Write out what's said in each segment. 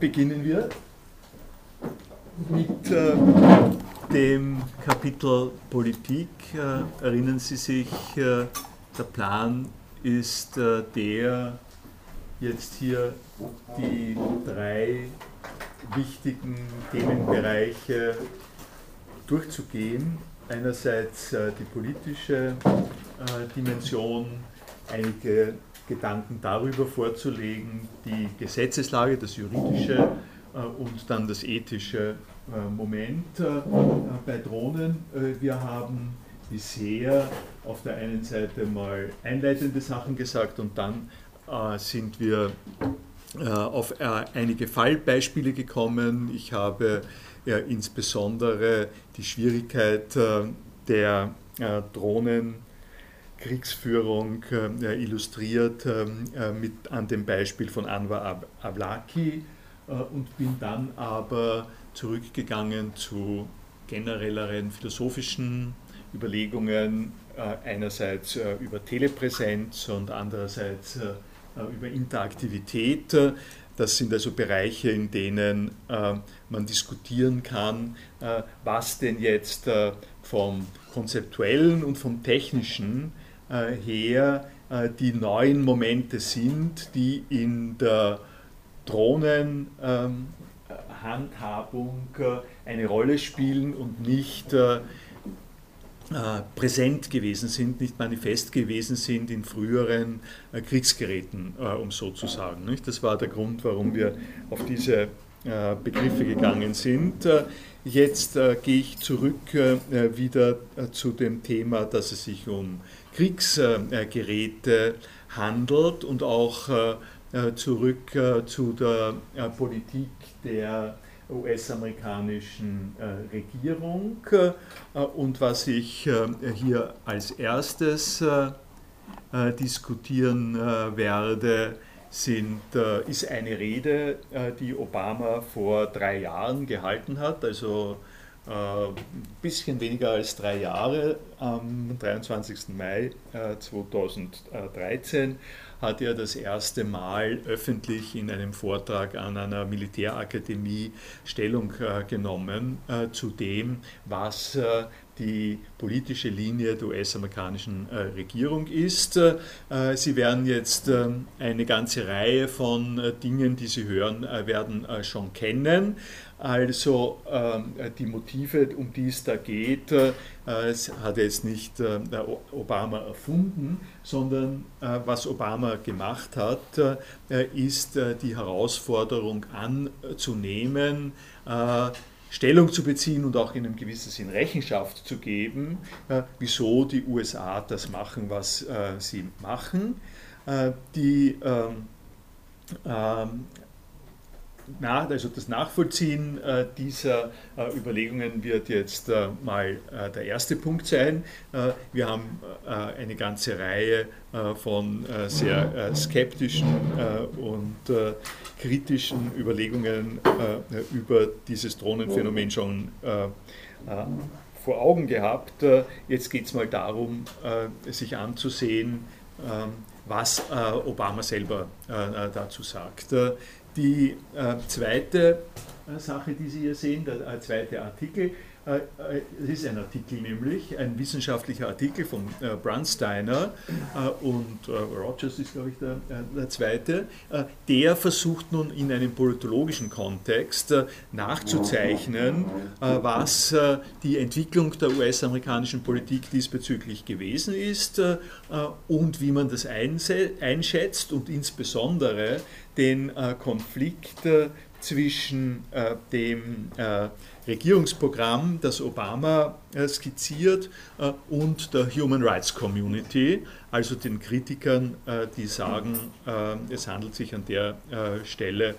beginnen wir mit äh, dem Kapitel Politik. Äh, erinnern Sie sich, äh, der Plan ist äh, der, jetzt hier die drei wichtigen Themenbereiche durchzugehen. Einerseits äh, die politische äh, Dimension, einige Gedanken darüber vorzulegen, die Gesetzeslage, das juridische äh, und dann das ethische äh, Moment äh, bei Drohnen. Wir haben bisher auf der einen Seite mal einleitende Sachen gesagt und dann sind wir auf einige Fallbeispiele gekommen. Ich habe insbesondere die Schwierigkeit der Drohnen Kriegsführung äh, illustriert ähm, äh, mit, an dem Beispiel von Anwar Avlaki äh, und bin dann aber zurückgegangen zu generelleren philosophischen Überlegungen, äh, einerseits äh, über Telepräsenz und andererseits äh, über Interaktivität. Das sind also Bereiche, in denen man diskutieren kann, was denn jetzt vom konzeptuellen und vom technischen äh, her äh, die neuen Momente sind, die in der Drohnenhandhabung äh, eine Rolle spielen und nicht präsent gewesen sind, nicht manifest gewesen sind in früheren Kriegsgeräten, um so zu sagen. Das war der Grund, warum wir auf diese Begriffe gegangen sind. Jetzt gehe ich zurück wieder zu dem Thema, dass es sich um Kriegsgeräte handelt und auch äh, äh, zurück äh, zu der Politik der US-amerikanischen Regierung. Und was ich hier als erstes diskutieren werde, sind, ist eine Rede, die Obama vor drei Jahren gehalten hat, also ein äh, bisschen weniger als drei Jahre, am 23. Mai 2013 äh, hat er das erste Mal öffentlich in einem Vortrag an einer Militärakademie Stellung äh, genommen zu dem, was die politische Linie der US-amerikanischen Regierung ist. Sie werden jetzt eine ganze Reihe von Dingen, die Sie hören werden, schon kennen. Also äh, die Motive, um die es da geht, äh, hat jetzt nicht äh, Obama erfunden, sondern äh, was Obama gemacht hat, äh, ist äh, die Herausforderung anzunehmen, Stellung zu beziehen und auch in einem gewissen Sinn Rechenschaft zu geben, wieso die USA das machen, was sie machen. Die ähm, ähm, na, also das Nachvollziehen äh, dieser äh, Überlegungen wird jetzt äh, mal äh, der erste Punkt sein. Äh, wir haben äh, eine ganze Reihe von sehr skeptischen und kritischen Überlegungen über dieses Drohnenphänomen schon vor Augen gehabt. jetzt geht es mal darum, sich anzusehen, ähm, was Obama selber dazu sagt. Die äh, zweite äh, Sache, die Sie hier sehen, der äh, zweite Artikel, äh, äh, es ist ein Artikel nämlich, ein wissenschaftlicher Artikel von äh, Brunsteiner und Rogers ist, glaube ich, der, der zweite. Der versucht nun in einem politologischen Kontext nachzuzeichnen, was die Entwicklung der US-amerikanischen Politik diesbezüglich gewesen ist und wie man das einschätzt und insbesondere den Konflikt zwischen dem Regierungsprogramm, das Obama äh, skizziert, äh, und der Human Rights Community, also den Kritikern, äh, die sagen, es handelt sich an der Stelle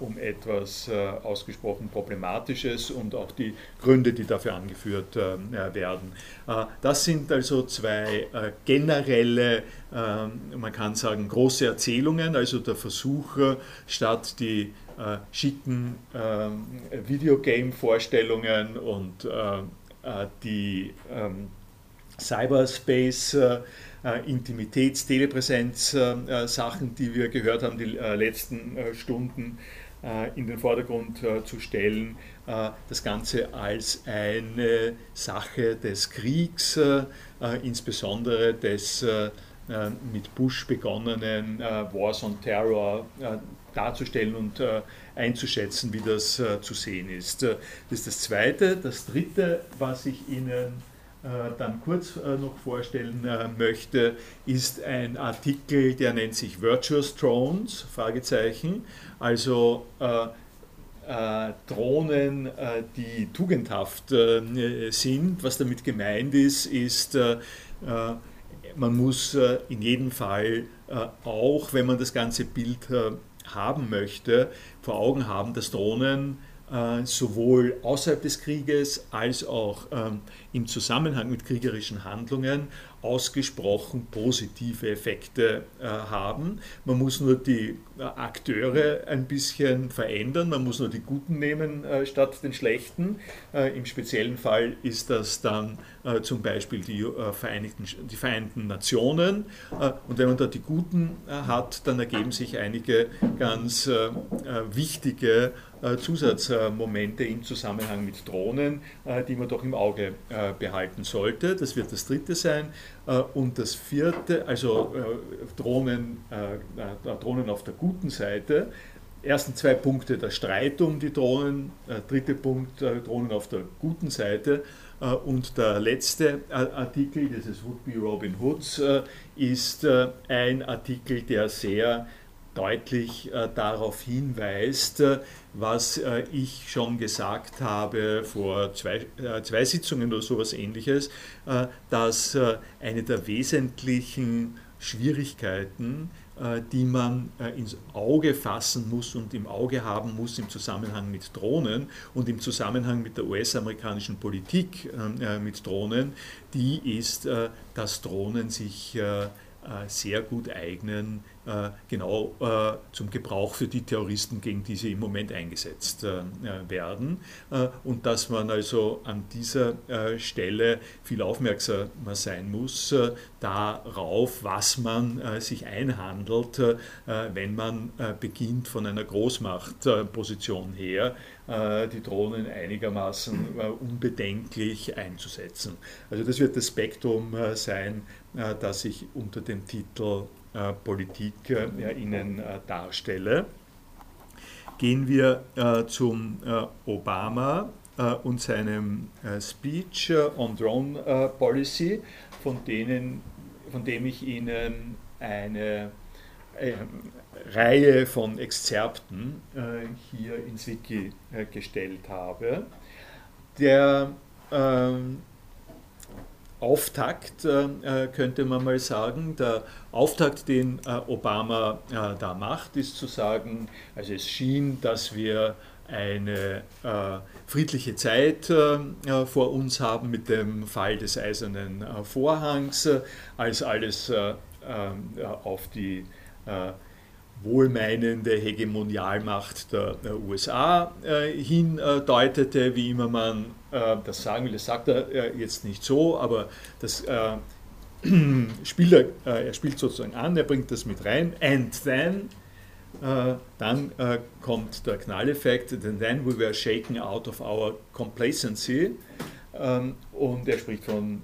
um etwas ausgesprochen Problematisches und auch die Gründe, die dafür angeführt werden. Das sind also zwei generelle, man kann sagen, große Erzählungen, also der Versuch, statt die äh, schicken äh, Videogame-Vorstellungen und äh, äh die ähm, Cyberspace, äh, äh, Intimitäts-, Telepräsenz-Sachen, die wir gehört haben die letzten Stunden, in den Vordergrund zu stellen, das Ganze als eine Sache des Kriegs, insbesondere des mit Bush begonnenen Wars on Terror darzustellen und einzuschätzen, wie das zu sehen ist. Das ist das Zweite. Das Dritte, was ich Ihnen äh, dann kurz äh, noch vorstellen äh, möchte, ist ein Artikel, der nennt sich Virtuous Drones, Fragezeichen, also Drohnen, die tugendhaft sind. Was damit gemeint ist, ist, man muss in jedem Fall auch, wenn man das ganze Bild haben möchte, vor Augen haben, dass Drohnen sowohl außerhalb des Krieges als auch ähm, im Zusammenhang mit kriegerischen Handlungen ausgesprochen positive Effekte äh, haben. Man muss nur die äh, Akteure ein bisschen verändern, man muss nur die Guten nehmen äh, statt den Schlechten. Im speziellen Fall ist das dann zum Beispiel die, Vereinigten, die Vereinten Nationen. und wenn man da die Guten hat, dann ergeben sich einige ganz wichtige Zusatzmomente im Zusammenhang mit Drohnen, die man doch im Auge behalten sollte. Das wird das dritte sein. Äh, und das vierte, also äh, Drohnen, äh, Drohnen auf der guten Seite. Ersten zwei Punkte der Streit um die Drohnen, dritte Punkt Drohnen auf der guten Seite. Und der letzte Artikel dieses Would-Be Robin Hoods ist ein Artikel, der sehr deutlich äh, darauf hinweist, äh, was äh, ich schon gesagt habe vor zwei, äh, zwei Sitzungen oder sowas ähnliches, äh, dass äh, eine der wesentlichen Schwierigkeiten, die man ins Auge fassen muss und im Auge haben muss im Zusammenhang mit Drohnen und im Zusammenhang mit der US-amerikanischen Politik mit Drohnen, die ist, dass Drohnen sich sehr gut eignen äh, genau äh, zum Gebrauch für die Terroristen, gegen die sie im Moment eingesetzt äh, werden. Und dass man also an dieser Stelle viel aufmerksamer sein muss darauf, was man sich einhandelt, wenn man beginnt von einer Großmachtposition her die Drohnen einigermaßen unbedenklich einzusetzen. Also das wird das Spektrum sein, das ich unter dem Titel äh, Politik äh, Ihnen äh, darstelle. Gehen wir zum Obama und seinem Speech on Drone Policy, von, denen, von dem ich Ihnen eine Reihe von Exzerpten hier ins Wiki gestellt habe. Der ähm, Auftakt, äh, könnte man mal sagen. Der Auftakt, den äh, Obama äh, da macht, ist zu sagen, also es schien, dass wir eine friedliche Zeit vor uns haben mit dem Fall des eisernen Vorhangs, als alles auf die wohlmeinende Hegemonialmacht der, USA äh, hindeutete, wie immer man äh, das sagen will. Das sagt er äh, jetzt nicht so, aber das äh, spielt er, äh, er spielt sozusagen an, er bringt das mit rein. And then, äh, dann kommt der Knalleffekt, and then we were shaken out of our complacency. Ähm, und er spricht von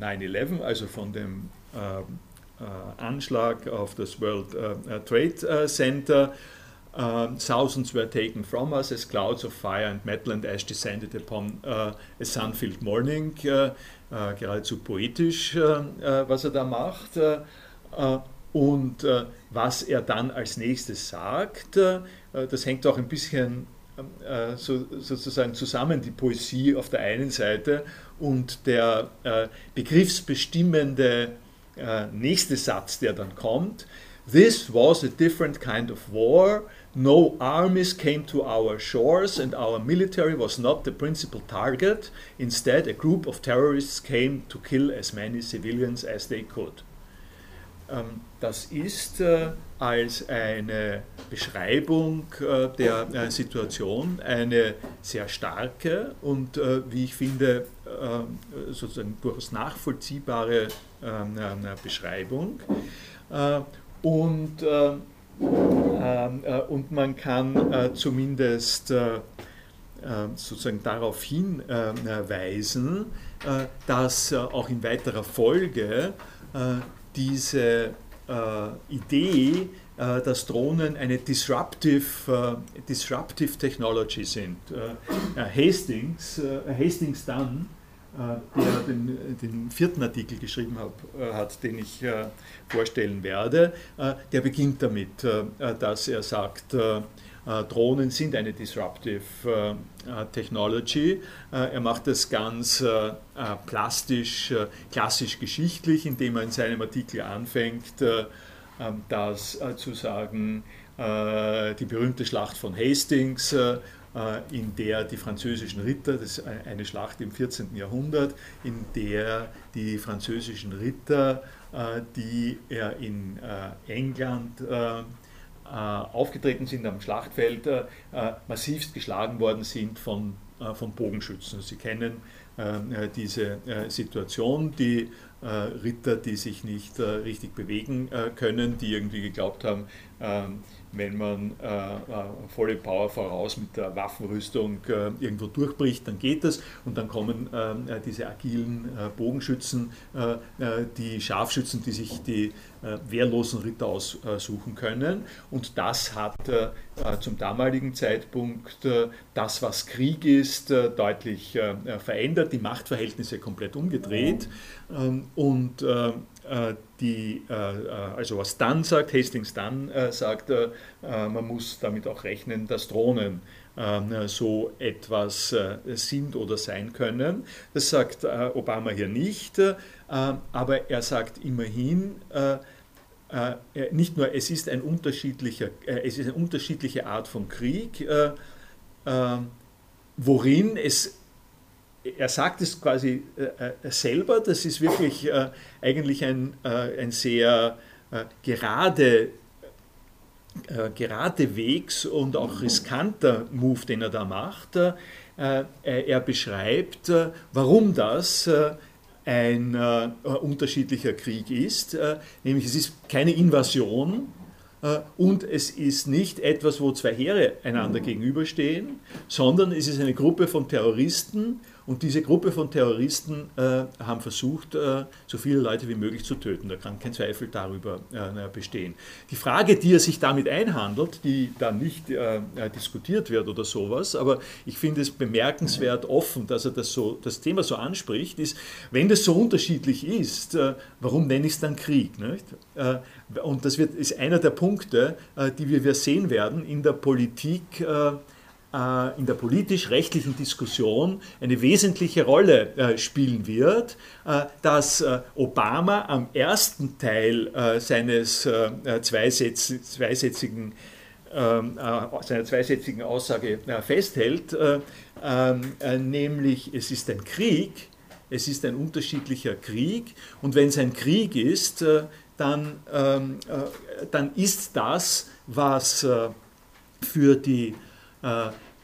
9-11, also von dem äh, Anschlag auf das World äh, Trade Center. Uh, thousands were taken from us as clouds of fire and metal and ash descended upon a sun-filled morning. Geradezu poetisch, was er da macht. und was er dann als nächstes sagt, das hängt auch ein bisschen so, sozusagen zusammen, die Poesie auf der einen Seite und der begriffsbestimmende äh, nächste Satz, der dann kommt. This was a different kind of war. No armies came to our shores, and our military was not the principal target. Instead, a group of terrorists came to kill as many civilians as they could. Ähm, das ist äh, als eine Beschreibung äh, der äh, Situation eine sehr starke und, wie ich finde, sozusagen durchaus nachvollziehbare ähm, Beschreibung. Und und man kann zumindest sozusagen darauf hinweisen, dass auch in weiterer Folge diese Idee äh, dass Drohnen eine disruptive, äh, disruptive Technology sind. Äh, Hastings, Hastings Dunn, der den, den, vierten Artikel geschrieben hab, hat, den ich vorstellen werde, der beginnt damit, dass er sagt, Drohnen sind eine disruptive Technology. er macht das ganz plastisch, klassisch geschichtlich, indem er in seinem Artikel anfängt, ähm, dass äh, zu sagen, äh, die berühmte Schlacht von Hastings, äh, in der die französischen Ritter, das ist eine Schlacht im 14. Jahrhundert, in der die französischen Ritter, die in England aufgetreten sind am Schlachtfeld, massivst geschlagen worden sind von, von Bogenschützen. Sie kennen diese Situation, die äh, Ritter, die sich nicht äh, richtig bewegen äh, können, die irgendwie geglaubt haben, ähm, wenn man äh, äh, volle Power voraus mit der Waffenrüstung äh, irgendwo durchbricht, dann geht das und dann kommen ähm, äh, diese agilen äh, Bogenschützen, äh, die Scharfschützen, die sich die wehrlosen Ritter aussuchen können. Und das hat zum damaligen Zeitpunkt das, was Krieg ist, deutlich verändert, die Machtverhältnisse komplett umgedreht. Ähm, und äh, die, äh, äh, also was dann sagt, Hastings dann sagt, man muss damit auch rechnen, dass Drohnen so etwas sind oder sein können. Das sagt Obama hier nicht, aber er sagt immerhin, nicht nur, es ist, ein unterschiedlicher, es ist eine unterschiedliche Art von Krieg, worin es er sagt es quasi äh, äh, selber, das ist wirklich äh, eigentlich ein, äh, ein sehr äh, gerade, äh, geradewegs und auch riskanter Move, den er da macht. er beschreibt, warum das ein unterschiedlicher Krieg ist, nämlich es ist keine Invasion, und es ist nicht etwas, wo zwei Heere einander gegenüberstehen, sondern es ist eine Gruppe von Terroristen und diese Gruppe von Terroristen äh, haben versucht, äh, so viele Leute wie möglich zu töten. Da kann kein Zweifel darüber äh, bestehen. Die Frage, die er sich damit einhandelt, die dann nicht äh, äh, diskutiert wird oder sowas, aber ich finde es bemerkenswert offen, dass er das, so, das Thema so anspricht, ist, wenn das so unterschiedlich ist, äh, warum nenne ich es dann Krieg? Nicht? und das wird, ist einer der Punkte, die wir, wir sehen werden in der Politik äh, in der politisch-rechtlichen Diskussion eine wesentliche Rolle äh, spielen wird, äh, dass Obama am ersten Teil seines zweisätzigen ähm, seiner zweisätzigen Aussage festhält, ähm, nämlich es ist ein Krieg, es ist ein unterschiedlicher Krieg und wenn es ein Krieg ist, dann, ähm, dann ist das, was für die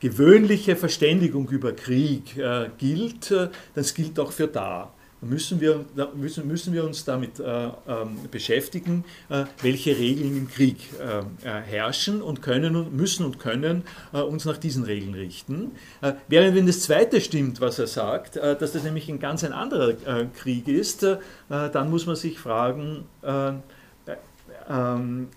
gewöhnliche Verständigung über Krieg äh, gilt, äh, das gilt auch für da. Da müssen wir, da müssen, müssen wir uns damit äh, ähm, beschäftigen, äh, welche Regeln im Krieg äh, äh herrschen und können müssen und können uns nach diesen Regeln richten. während wenn das Zweite stimmt, was er sagt, dass das nämlich ein ganz ein anderer Krieg ist, dann muss man sich fragen, ähm,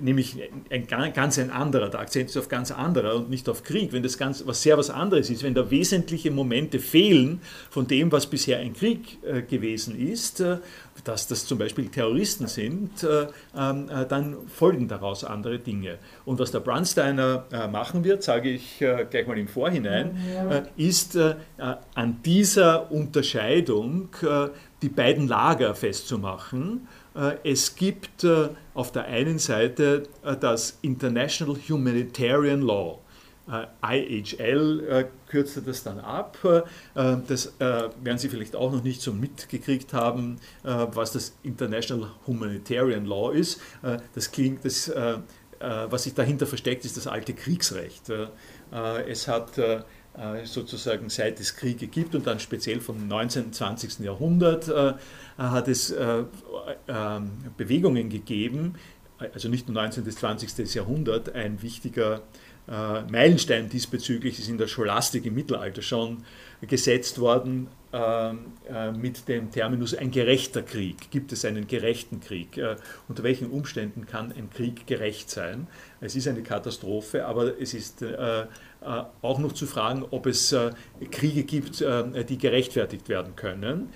nämlich ein ganz ein anderer, der Akzent ist auf ganz anderer und nicht auf Krieg, wenn das ganz was sehr was anderes ist, wenn da wesentliche Momente fehlen von dem, was bisher ein Krieg äh, gewesen ist, äh, dass das zum Beispiel Terroristen sind, äh, ähm, äh dann folgen daraus andere Dinge. Und was der Brunsteiner äh, machen wird, sage ich äh, gleich mal im Vorhinein, ist an dieser Unterscheidung die beiden Lager festzumachen es gibt äh, auf der einen Seite äh, das International Humanitarian Law. IHL kürzt das dann ab. Das werden Sie vielleicht auch noch nicht so mitgekriegt haben, was das International Humanitarian Law ist. Das klingt, das, was sich dahinter versteckt, ist das alte Kriegsrecht. Es hat äh, sozusagen seit es Kriege gibt und dann speziell vom 19. und 20. Jahrhundert äh, hat es äh, ähm, Bewegungen gegeben also nicht nur 19. bis 20. Jahrhundert, ein wichtiger äh, Meilenstein diesbezüglich ist in der Scholastik im Mittelalter schon gesetzt worden ähm, äh, mit dem Terminus ein gerechter Krieg. Gibt es einen gerechten Krieg? Unter welchen Umständen kann ein Krieg gerecht sein? Es ist eine Katastrophe, aber es ist auch noch zu fragen, ob es äh, Kriege gibt, die gerechtfertigt werden können.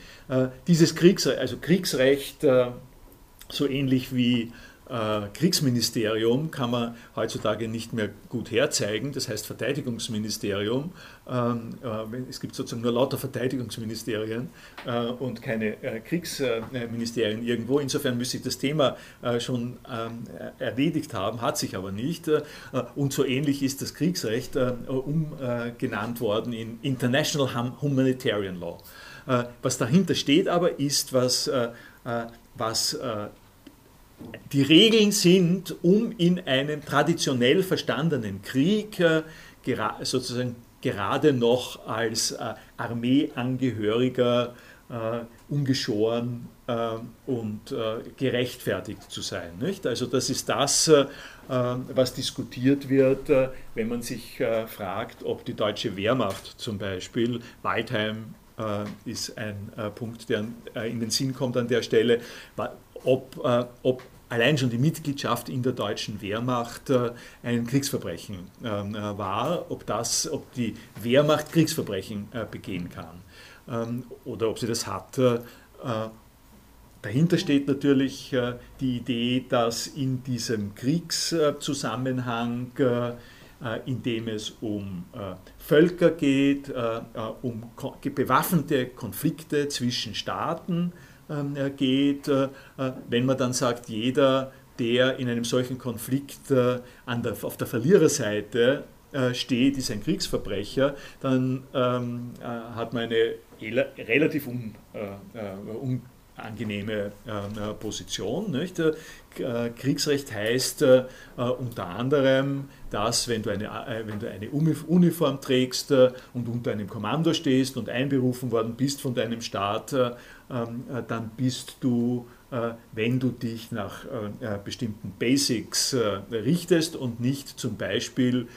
dieses Kriegsrecht, also Kriegsrecht, so ähnlich wie äh, Kriegsministerium kann man heutzutage nicht mehr gut herzeigen, das heißt Verteidigungsministerium. Ähm, äh, es gibt sozusagen nur lauter Verteidigungsministerien äh, und keine Kriegsministerien irgendwo. Insofern müsste ich das Thema schon ähm, erledigt haben, hat sich aber nicht. Und so ähnlich ist das Kriegsrecht umgenannt worden in International Humanitarian Law. Was dahinter steht aber ist, was, was die Regeln sind, um in einem traditionell verstandenen Krieg äh, sozusagen gerade noch als äh, Armeeangehöriger äh, ungeschoren und gerechtfertigt zu sein. Also das ist das, was diskutiert wird, wenn man sich fragt, ob die deutsche Wehrmacht zum Beispiel, Waldheim ist ein Punkt, der in den Sinn kommt an der Stelle, ob, äh, ob allein schon die Mitgliedschaft in der deutschen Wehrmacht äh, ein Kriegsverbrechen ähm, äh, war, ob, das, ob die Wehrmacht Kriegsverbrechen äh, begehen kann ähm, oder ob sie das hat. Äh, dahinter steht natürlich äh, die Idee, dass in diesem Kriegszusammenhang, in dem es um Völker geht, um bewaffnete Konflikte zwischen Staaten, geht, äh, äh, wenn man dann sagt, jeder, der in einem solchen Konflikt äh, der, auf der Verliererseite steht, ist ein Kriegsverbrecher, dann ähm, hat man eine relativ un, angenehme äh, Position. Nicht? Äh, Kriegsrecht heißt äh, unter anderem, dass wenn du eine, wenn du eine Uniform trägst und unter einem Kommando stehst und einberufen worden bist von deinem Staat, ähm, dann bist du wenn du dich nach bestimmten Basics richtest und nicht zum Beispiel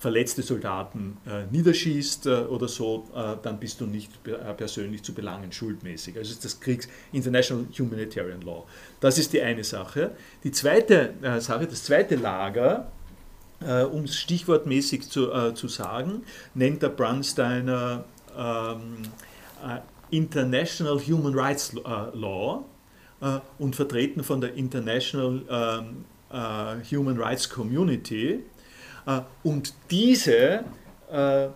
verletzte Soldaten äh, niederschießt äh, oder so, äh, dann bist du nicht äh, persönlich zu belangen schuldmäßig. Also ist das Kriegs International Humanitarian Law. Das ist die eine Sache. Die zweite äh, Sache, das zweite Lager, äh, um es stichwortmäßig zu, zu sagen, nennt der Brunsteiner ähm, International Human Rights Law und vertreten von der International ähm, Human Rights Community äh, und diese äh,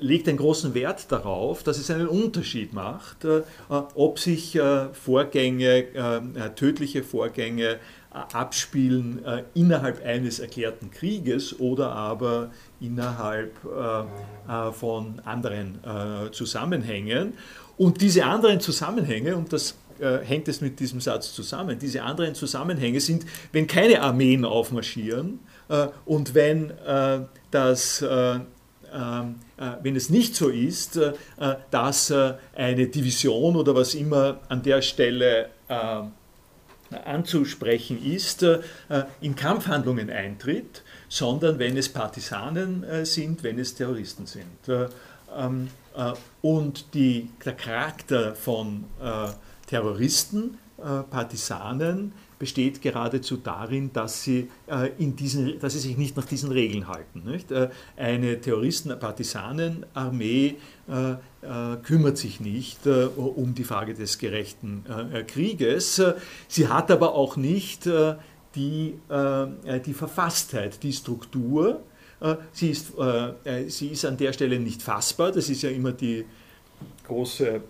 legt einen großen Wert darauf, dass es einen Unterschied macht, äh, ob sich Vorgänge, tödliche Vorgänge abspielen innerhalb eines erklärten Krieges oder aber innerhalb von anderen Zusammenhängen. Und diese anderen Zusammenhänge, und das hängt es mit diesem Satz zusammen, diese anderen Zusammenhänge sind, wenn keine Armeen aufmarschieren, äh, und wenn äh, das äh, wenn es nicht so ist, dass eine Division oder was immer an der Stelle anzusprechen ist, in Kampfhandlungen eintritt, sondern wenn es Partisanen sind, wenn es Terroristen sind. Ähm, und die, der Charakter von Terroristen, Partisanen, besteht geradezu darin, dass sie, äh, in diesen, dass sie sich nicht nach diesen Regeln halten. Nicht? Äh, eine Terroristen-Partisanenarmee äh, äh, kümmert sich nicht äh, um die Frage des gerechten äh, Krieges. Sie hat aber auch nicht die, die Verfasstheit, die Struktur. Sie ist, sie ist an der Stelle nicht fassbar. Das ist ja immer die große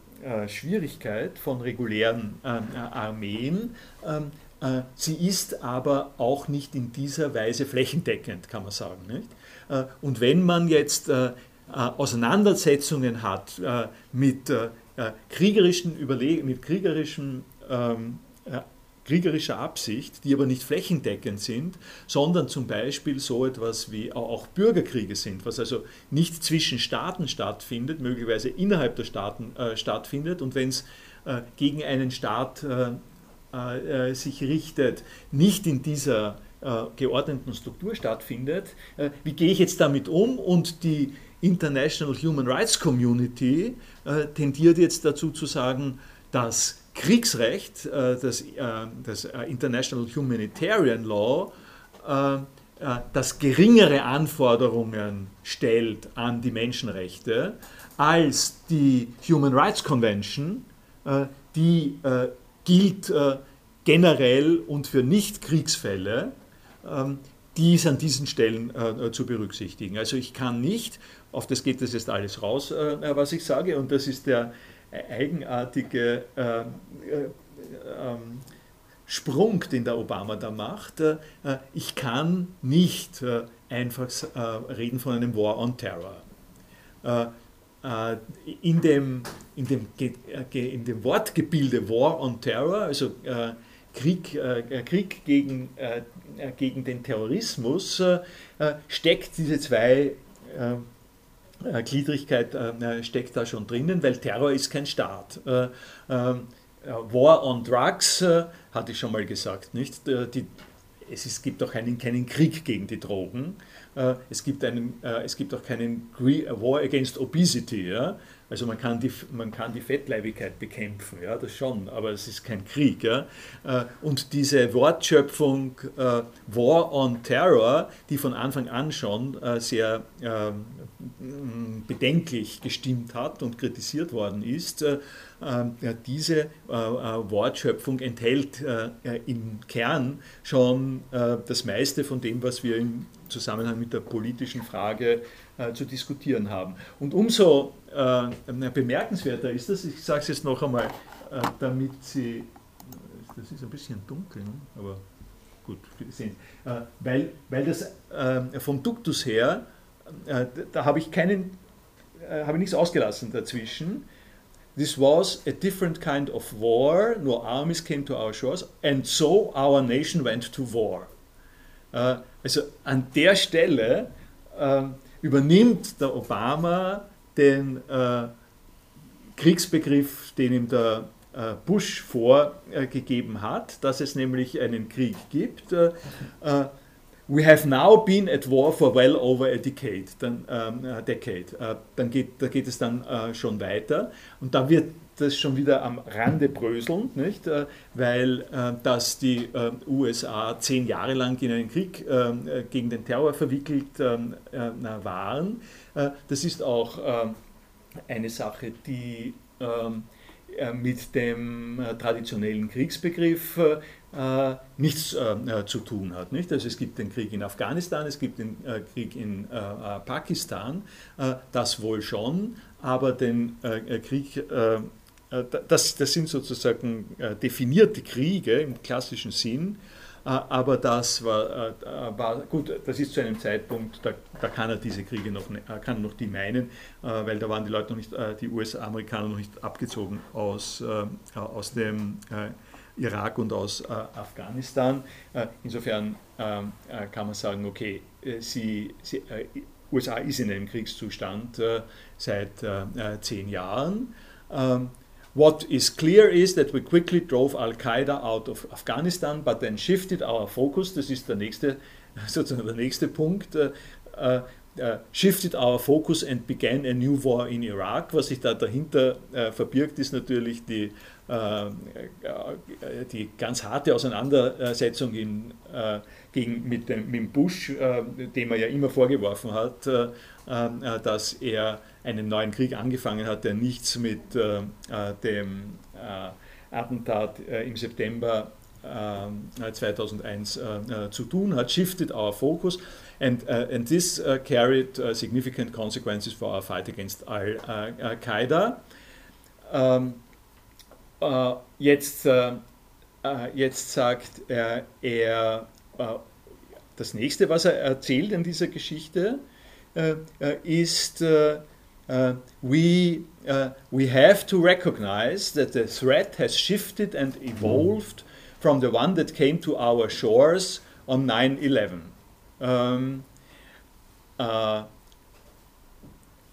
Schwierigkeit von regulären Armeen. Ähm, äh, sie ist aber auch nicht in dieser Weise flächendeckend, kann man sagen. Äh, und wenn man jetzt äh, Auseinandersetzungen hat mit kriegerischen Überleg mit kriegerischen ähm, kriegerischer Absicht, die aber nicht flächendeckend sind, sondern zum Beispiel so etwas wie auch Bürgerkriege sind, was also nicht zwischen Staaten stattfindet, möglicherweise innerhalb der Staaten äh, stattfindet und wenn es äh, gegen einen Staat äh, äh, äh, sich richtet, nicht in dieser äh, geordneten Struktur stattfindet, wie gehe ich jetzt damit um? Und die International Human Rights Community tendiert jetzt dazu zu sagen, dass Kriegsrecht, äh, das, das International Humanitarian Law, das geringere Anforderungen stellt an die Menschenrechte als die Human Rights Convention, die gilt generell und für Nicht-Kriegsfälle, ähm, die ist an diesen Stellen äh, zu berücksichtigen. Also ich kann nicht, auf das geht das jetzt alles raus, äh, was ich sage, und das ist der eigenartige äh, ähm, Sprung, den der Obama da macht. ich kann nicht einfach reden von einem War on Terror. in, dem, in, dem, in dem Wortgebilde War on Terror, also Krieg, äh, Krieg gegen, äh, äh gegen den Terrorismus äh, äh steckt diese zwei äh, Gliedrigkeit steckt da schon drinnen, weil Terror ist kein Staat. War on Drugs, hatte ich schon mal gesagt, nicht? Die, es, ist, gibt auch keinen, keinen Krieg gegen die Drogen. Es gibt, einen, es gibt auch keinen War against Obesity. Ja? Also man kann die, man kann die Fettleibigkeit bekämpfen, ja, das schon, aber es ist kein Krieg. Ja. Äh, und diese Wortschöpfung äh, War on Terror, die von Anfang an schon äh, sehr ähm, bedenklich gestimmt hat und kritisiert worden ist, diese Wortschöpfung enthält im Kern schon das meiste von dem, was wir im Zusammenhang mit der politischen Frage zu diskutieren haben. Und umso äh, bemerkenswerter ist das, ich sage es jetzt noch einmal, äh, damit Sie, das ist ein bisschen dunkel, ne? aber gut, sehen äh, weil, weil das äh, vom Duktus her, äh, da habe ich keinen, äh, habe nichts ausgelassen dazwischen. This was a different kind of war, no armies came to our shores, and so our nation went to war. also an der Stelle übernimmt der Obama den äh, Kriegsbegriff, den ihm der äh, Bush vorgegeben hat, dass es nämlich einen Krieg gibt. Äh, äh, we have now been at war for well over a decade. Dann, ähm, decade. Äh, dann geht, da geht es dann äh, schon weiter und da wird das schon wieder am Rande bröseln, nicht? Äh, weil äh, dass die äh, USA zehn Jahre lang in einen Krieg gegen den Terror verwickelt waren. das ist auch eine Sache, die mit dem traditionellen Kriegsbegriff nichts zu tun hat. Nicht? Also es gibt den Krieg in Afghanistan, es gibt den Krieg in Pakistan, das wohl schon, aber den Krieg das, das sind sozusagen äh, definierte Kriege im klassischen Sinn, äh, aber das war, war, gut, das ist zu einem Zeitpunkt, da, da kann er diese Kriege noch, kann er noch die meinen, weil da waren die Leute noch nicht, die US-Amerikaner noch nicht abgezogen aus, aus dem Irak und aus Afghanistan. Insofern kann man sagen, okay, sie, sie USA ist in einem Kriegszustand seit zehn Jahren. What is clear is that we quickly drove Al-Qaida out of Afghanistan, but then shifted our focus, das ist der nächste, sozusagen der nächste Punkt, uh, uh, shifted our focus and began a new war in Iraq. Was sich da dahinter uh, verbirgt, ist natürlich die, die ganz harte Auseinandersetzung in, gegen, mit, dem, mit Bush, dem er ja immer vorgeworfen hat, dass er einen neuen Krieg angefangen hat, der nichts mit äh, äh dem äh, Attentat äh, im September 2001 äh, zu tun hat, shifted our focus and, and this carried significant consequences for our fight against Al-Qaeda. Ähm, jetzt, jetzt sagt er, er das nächste, was er erzählt in dieser Geschichte, ist, we, uh, we have to recognize that the threat has shifted and evolved from the one that came to our shores on 9 11. Ähm, äh,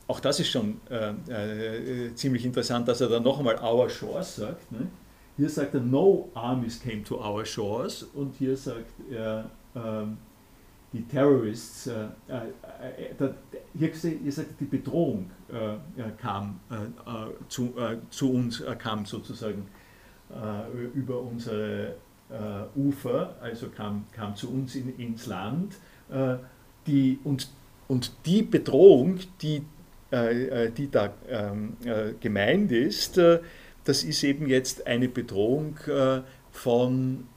auch das ist schon äh, äh, ziemlich interessant, dass er dann noch einmal Our Shores sagt. Ne? hier sagt er, no armies came to our shores und hier sagt er, ähm, die Terrorists, äh, äh, hier, hier sagt die Bedrohung kam zu, zu, uns, kam sozusagen über unsere Ufer, also kam, kam zu uns in, ins Land. die, und, und die Bedrohung, die, die da ähm, gemeint ist, das ist eben jetzt eine Bedrohung von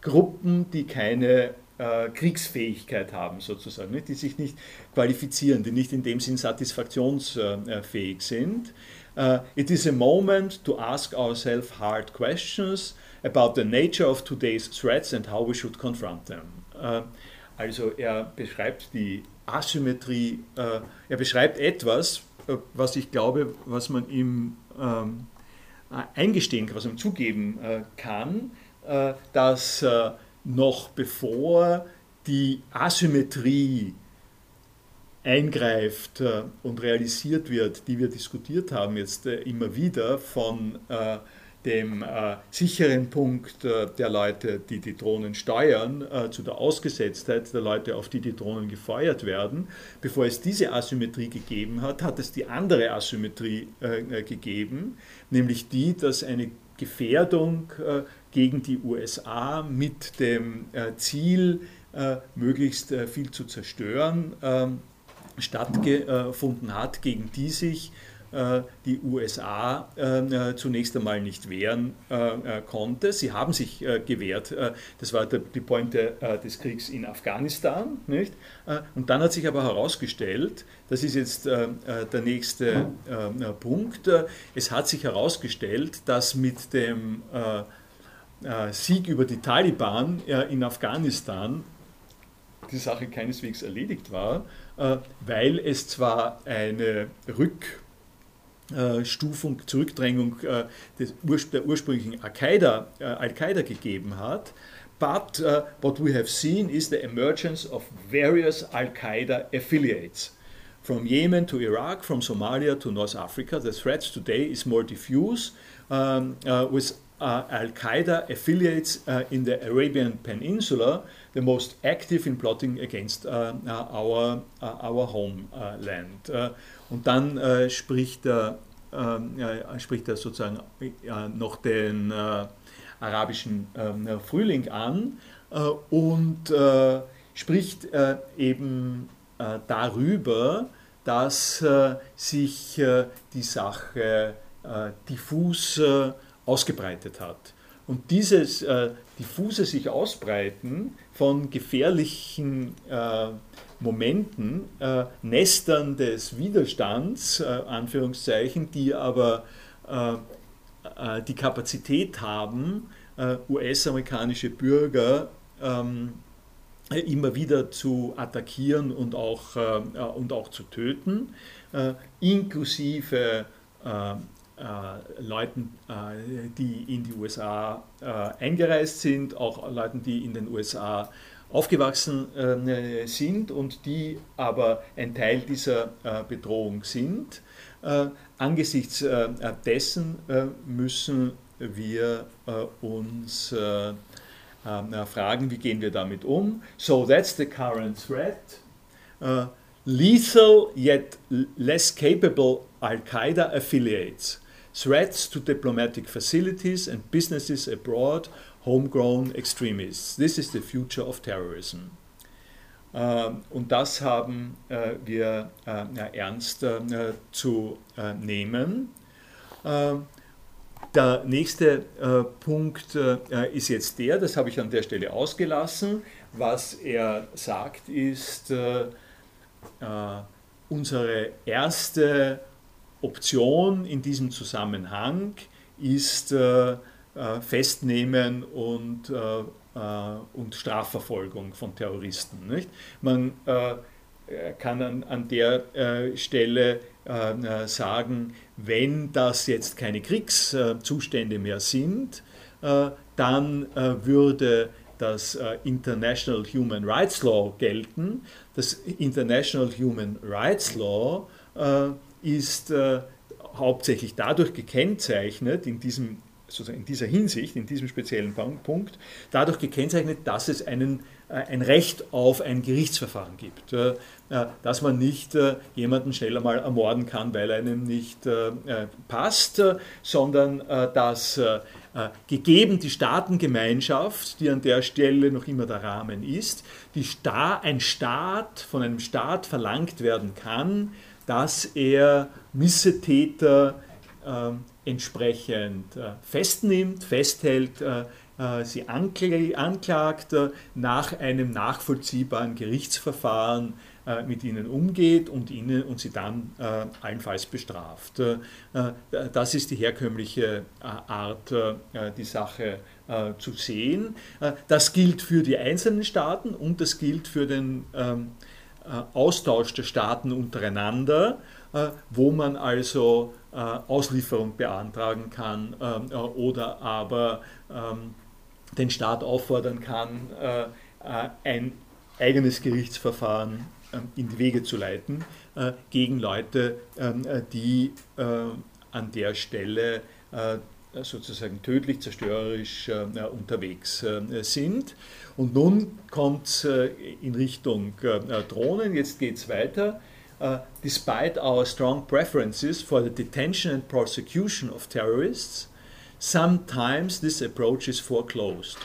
Gruppen, die keine äh, Kriegsfähigkeit haben, sozusagen, die sich nicht qualifizieren, die nicht in dem Sinn satisfaktionsfähig sind. Uh, it is a moment to ask ourselves hard questions about the nature of today's threats and how we should confront them. Uh, also er beschreibt die Asymmetrie, er beschreibt etwas, was ich glaube, was man ihm ähm, eingestehen was man zugeben kann, dass noch bevor die Asymmetrie eingreift äh, und realisiert wird, die wir diskutiert haben jetzt äh, immer wieder von äh, dem sicheren Punkt der Leute, die die Drohnen steuern, zu der Ausgesetztheit der Leute, auf die die Drohnen gefeuert werden. Bevor es diese Asymmetrie gegeben hat, hat es die andere Asymmetrie gegeben, nämlich die, dass eine Gefährdung gegen die USA mit dem äh, Ziel, äh, möglichst äh, viel zu zerstören, ähm, stattgefunden hat, gegen die sich die USA zunächst einmal nicht wehren konnte. Sie haben sich gewehrt. das war die Pointe des Kriegs in Afghanistan. Nicht? und dann hat sich aber herausgestellt, das ist jetzt der nächste Punkt, es hat sich herausgestellt, dass mit dem äh, Sieg über die Taliban in Afghanistan die Sache keineswegs erledigt war, äh, weil es zwar eine Rückstufung, Zurückdrängung äh, des, der ursprünglichen Al-Qaida Al gegeben hat, but uh, what we have seen is the emergence of various Al-Qaeda affiliates. From Yemen to Iraq, from Somalia to North Africa, the threat today is more diffuse, um, uh, with uh, Al Qaeda affiliates uh, in the Arabian Peninsula, the most active in plotting against uh, our, our homeland. Und dann spricht, er, ähm, spricht er sozusagen noch den arabischen ähm, Frühling an und spricht eben darüber, dass sich die Sache diffus ausgebreitet hat. Und dieses äh, diffuse sich ausbreiten von gefährlichen äh, Momenten, äh, Nestern des Widerstands, äh, Anführungszeichen, die aber äh, äh, die Kapazität haben, US-amerikanische Bürger ähm, immer wieder zu attackieren und auch, und auch zu töten, inklusive Leuten, äh, die in die USA äh, eingereist sind, auch Leuten, die in den USA aufgewachsen sind und die aber ein Teil dieser Bedrohung sind. angesichts dessen müssen wir uns fragen, wie gehen wir damit um. So that's the current threat. lethal yet less capable Al-Qaeda affiliates threats to diplomatic facilities and businesses abroad, homegrown extremists. This is the future of terrorism. Ähm, und das haben äh, wir äh, ernst äh, zu nehmen. Ähm, der nächste Punkt ist jetzt der, das habe ich an der Stelle ausgelassen. Was er sagt, ist, unsere erste Option in diesem Zusammenhang ist äh, äh, Festnehmen und, äh, äh und Strafverfolgung von Terroristen. Nicht? Man äh, kann an, an der äh, Stelle sagen, wenn das jetzt keine Kriegszustände mehr sind, dann würde das International Human Rights Law gelten. Das International Human Rights Law ist äh, hauptsächlich dadurch gekennzeichnet in diesem sozusagen in dieser Hinsicht, in diesem speziellen Punkt, dadurch gekennzeichnet, dass es einen, äh, ein Recht auf ein Gerichtsverfahren gibt. Äh, äh, dass man nicht jemanden schneller mal ermorden kann, weil er einem nicht passt, sondern dass gegeben die Staatengemeinschaft, die an der Stelle noch immer der Rahmen ist, die Sta ein Staat von einem Staat verlangt werden kann, dass er Missetäter entsprechend äh, festnimmt, festhält, äh, äh, sie anklagt, nach einem nachvollziehbaren Gerichtsverfahren mit ihnen umgeht und, ihnen, und sie dann allenfalls bestraft. das ist die herkömmliche Art, die Sache zu sehen. das gilt für die einzelnen Staaten und das gilt für den ähm, Austausch der Staaten untereinander, wo man also äh, Auslieferung beantragen kann ähm, äh, oder aber ähm, den Staat auffordern kann, äh, ein eigenes Gerichtsverfahren ähm, in die Wege zu leiten gegen Leute, die an der Stelle sozusagen tödlich, zerstörerisch unterwegs sind. Und nun kommt es in Richtung Drohnen, jetzt geht es weiter. Uh, despite our strong preferences for the detention and prosecution of terrorists, sometimes this approach is foreclosed.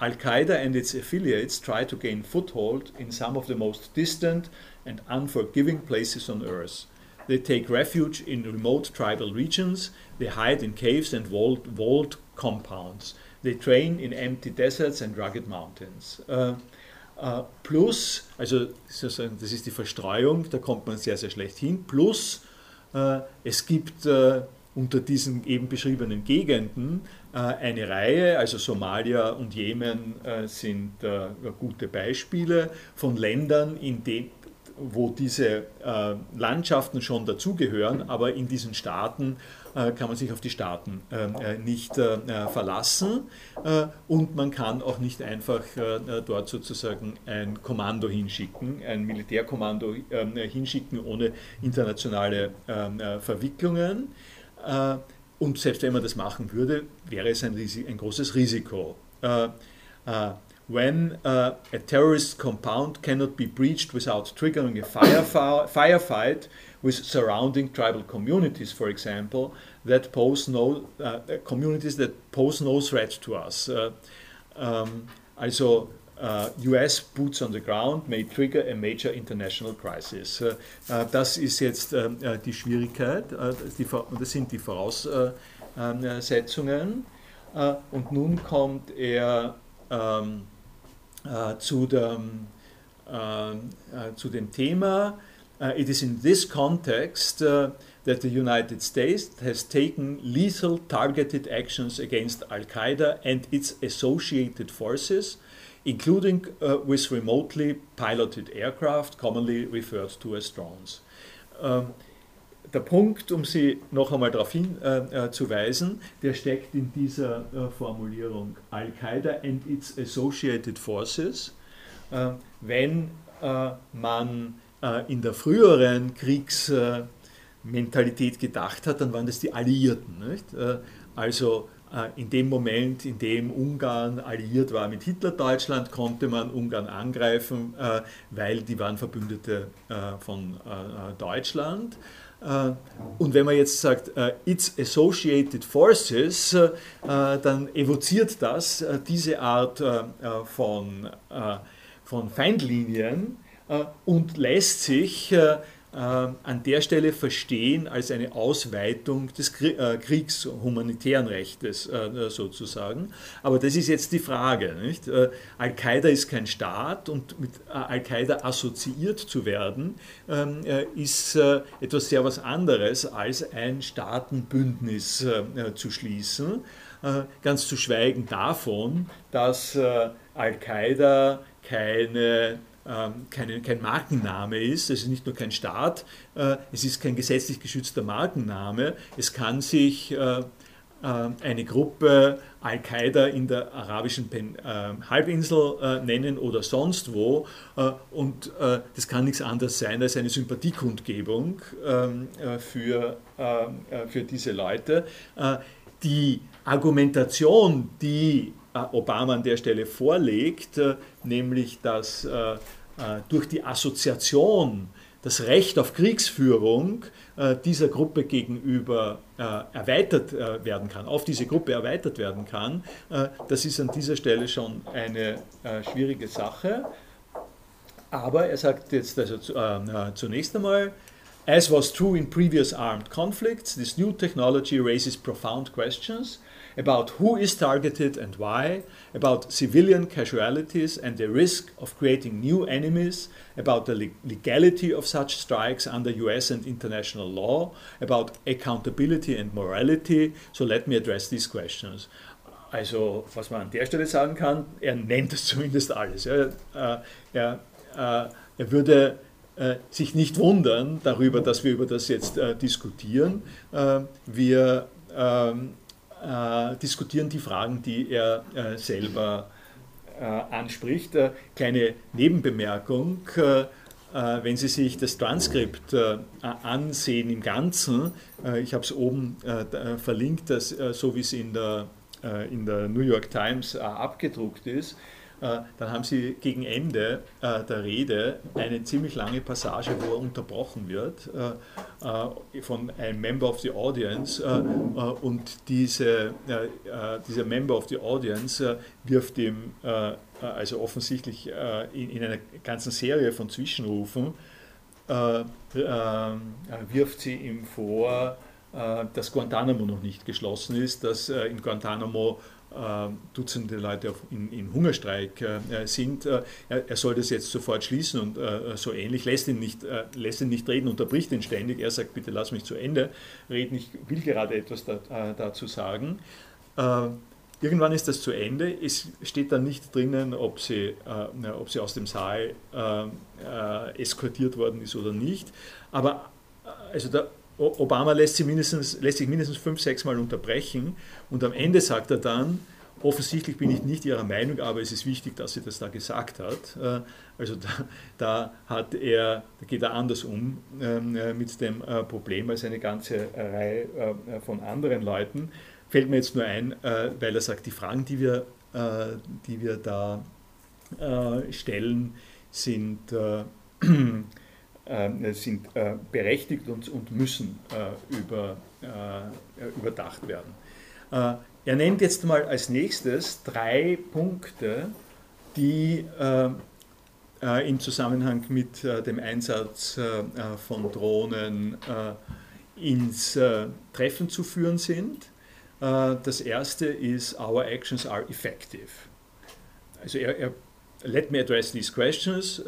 Al Qaeda and its affiliates try to gain foothold in some of the most distant and unforgiving places on earth. They take refuge in remote tribal regions, they hide in caves and walled, walled compounds, they train in empty deserts and rugged mountains. Uh, Äh, plus, also das ist die Verstreuung, da kommt man sehr, sehr schlecht hin, plus äh, es gibt äh, unter diesen eben beschriebenen Gegenden eine Reihe, also Somalia und Jemen sind gute Beispiele von Ländern, in denen wo diese Landschaften schon dazugehören, aber in diesen Staaten äh, kann man sich auf die Staaten ähm, äh, nicht äh, verlassen und man kann auch nicht einfach dort sozusagen ein Kommando hinschicken, ein Militärkommando ähm, hinschicken ohne internationale ähm, Verwicklungen. Und selbst wenn man das machen würde, wäre es ein, ein großes Risiko. When uh, a terrorist compound cannot be breached without triggering a firefight with surrounding tribal communities, for example, that pose no uh, communities that pose no threat to us. Uh, um, also US uh, boots on the ground may trigger a major international crisis. Uh, uh, das ist jetzt ähm, die Schwierigkeit, die, das sind die Voraussetzungen. und nun kommt er ähm, zu, dem, zu dem Thema, it is in this context that the United States has taken lethal targeted actions against Al Qaeda and its associated forces, including uh, with remotely piloted aircraft, commonly referred to as drones. Um, der Punkt, um Sie noch einmal darauf hinzuweisen, äh, der steckt in dieser äh, Formulierung Al-Qaeda and its associated forces. Äh, wenn man äh, in der früheren Kriegsmentalität gedacht hat, dann waren das die Alliierten. Äh, also äh, in dem Moment, in dem Ungarn alliiert war mit Hitler-Deutschland, konnte man Ungarn angreifen, weil die waren Verbündete von Deutschland. Und wenn man jetzt sagt, it's associated forces, dann evoziert das diese Art von, Feindlinien, äh, und lässt sich äh, äh, an der Stelle verstehen als eine Ausweitung des Kriegs humanitären Rechtes sozusagen. Aber das ist jetzt die Frage. Al-Qaida ist kein Staat und mit Al-Qaida assoziiert zu werden, ähm, ist etwas sehr was anderes als ein Staatenbündnis zu schließen. Ganz zu schweigen davon, dass Al-Qaida keine ähm, keine, kein Markenname ist, es ist nicht nur kein Staat, äh, es ist kein gesetzlich geschützter Markenname, es kann sich äh, äh, eine Gruppe Al-Qaida in der arabischen Halbinsel nennen oder sonst wo. und das kann nichts anderes sein als eine Sympathiekundgebung ähm, für, für diese Leute. Die Argumentation, die Obama an der Stelle vorlegt, nämlich dass durch die Assoziation das Recht auf Kriegsführung dieser Gruppe gegenüber erweitert werden kann, auf diese Gruppe erweitert werden kann, das ist an dieser Stelle schon eine schwierige Sache. Aber er sagt jetzt also zunächst einmal, As was true in previous armed conflicts, this new technology raises profound questions about who is targeted and why, about civilian casualties and the risk of creating new enemies, about the legality of such strikes under US and international law, about accountability and morality. So let me address these questions. Also, was man an der Stelle sagen kann, er nennt es zumindest alles. Er, äh, er, äh, er würde äh, sich nicht wundern darüber, dass wir über das jetzt äh, diskutieren. Äh, wir ähm, äh, diskutieren die Fragen, die er äh, selber äh, anspricht. kleine Nebenbemerkung. wenn Sie sich das Transkript ansehen im Ganzen, ich habe es oben verlinkt, dass, so wie es in der, in der New York Times abgedruckt ist, äh, dann haben sie gegen Ende äh, der Rede eine ziemlich lange Passage, wo er unterbrochen wird äh, von einem Member of the Audience und diese, dieser Member of the Audience wirft ihm also offensichtlich in, einer ganzen Serie von Zwischenrufen wirft sie ihm vor, dass Guantanamo noch nicht geschlossen ist, dass in Guantanamo äh, Dutzende Leute in, in Hungerstreik äh, sind. Äh, er, soll das jetzt sofort schließen und so ähnlich, lässt ihn, nicht, lässt ihn nicht reden, unterbricht ihn ständig. Er sagt, bitte lass mich zu Ende reden, ich will gerade etwas da, dazu sagen. Irgendwann ist das zu Ende. Es steht dann nicht drinnen, ob sie, äh, ob sie aus dem Saal äh, eskortiert worden ist oder nicht. Aber also der Obama lässt, mindestens, lässt sich mindestens fünf, sechs Mal unterbrechen und am Ende sagt er dann, offensichtlich bin ich nicht Ihrer Meinung, aber es ist wichtig, dass sie das da gesagt hat. Äh, also da, da hat er, da geht er anders um ähm, äh, mit dem äh, Problem als eine ganze Reihe von anderen Leuten. Fällt mir jetzt nur ein, weil er sagt, die Fragen, die wir, die wir da stellen, sind sind äh, berechtigt und, und müssen äh, über, überdacht werden. er nennt jetzt mal als nächstes drei Punkte, die im Zusammenhang mit dem Einsatz von Drohnen ins Treffen zu führen sind. das erste ist, our actions are effective. Also er, er let me address these questions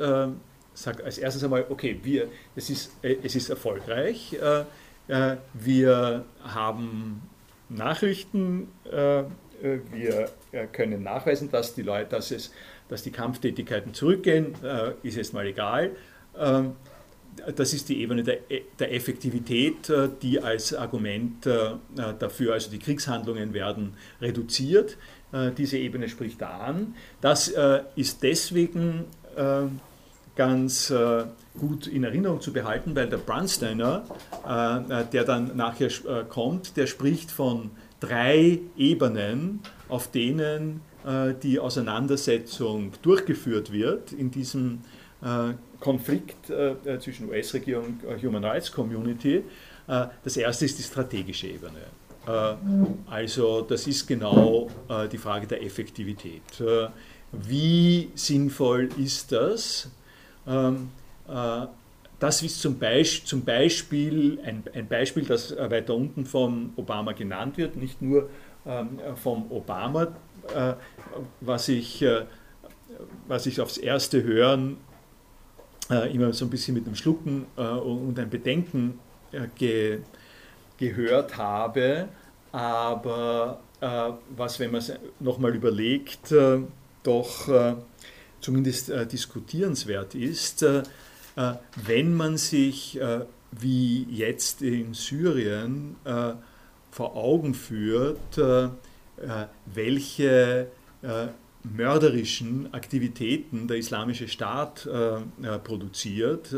sagt als erstes einmal, okay, wir, es, ist, äh, es ist erfolgreich, äh, äh, wir haben Nachrichten, wir können nachweisen, dass die Leute, dass, es, dass die Kampftätigkeiten zurückgehen, ist jetzt mal egal. Ähm, das ist die Ebene der, der Effektivität, die als Argument dafür, also die Kriegshandlungen werden reduziert. Diese Ebene spricht da an. Das ist deswegen ganz äh, gut in Erinnerung zu behalten, weil der Brunsteiner, äh, äh, der dann nachher äh, kommt, der spricht von drei Ebenen, auf denen äh, die Auseinandersetzung durchgeführt wird in diesem äh, Konflikt zwischen US-Regierung und Human Rights Community. das erste ist die strategische Ebene. Also das ist genau die Frage der Effektivität. Wie sinnvoll ist das, ähm, äh, das ist zum, Beisp zum Beispiel ein, ein, Beispiel, das äh, weiter unten von Obama genannt wird, nicht nur ähm, vom Obama, äh, was, ich, was ich aufs erste Hören immer so ein bisschen mit einem Schlucken und einem Bedenken ge gehört habe, aber was, wenn man es nochmal überlegt, doch zumindest äh, diskutierenswert ist, äh, äh, wenn man sich äh, wie jetzt in Syrien äh, vor Augen führt, äh, welche mörderischen Aktivitäten der Islamische Staat produziert,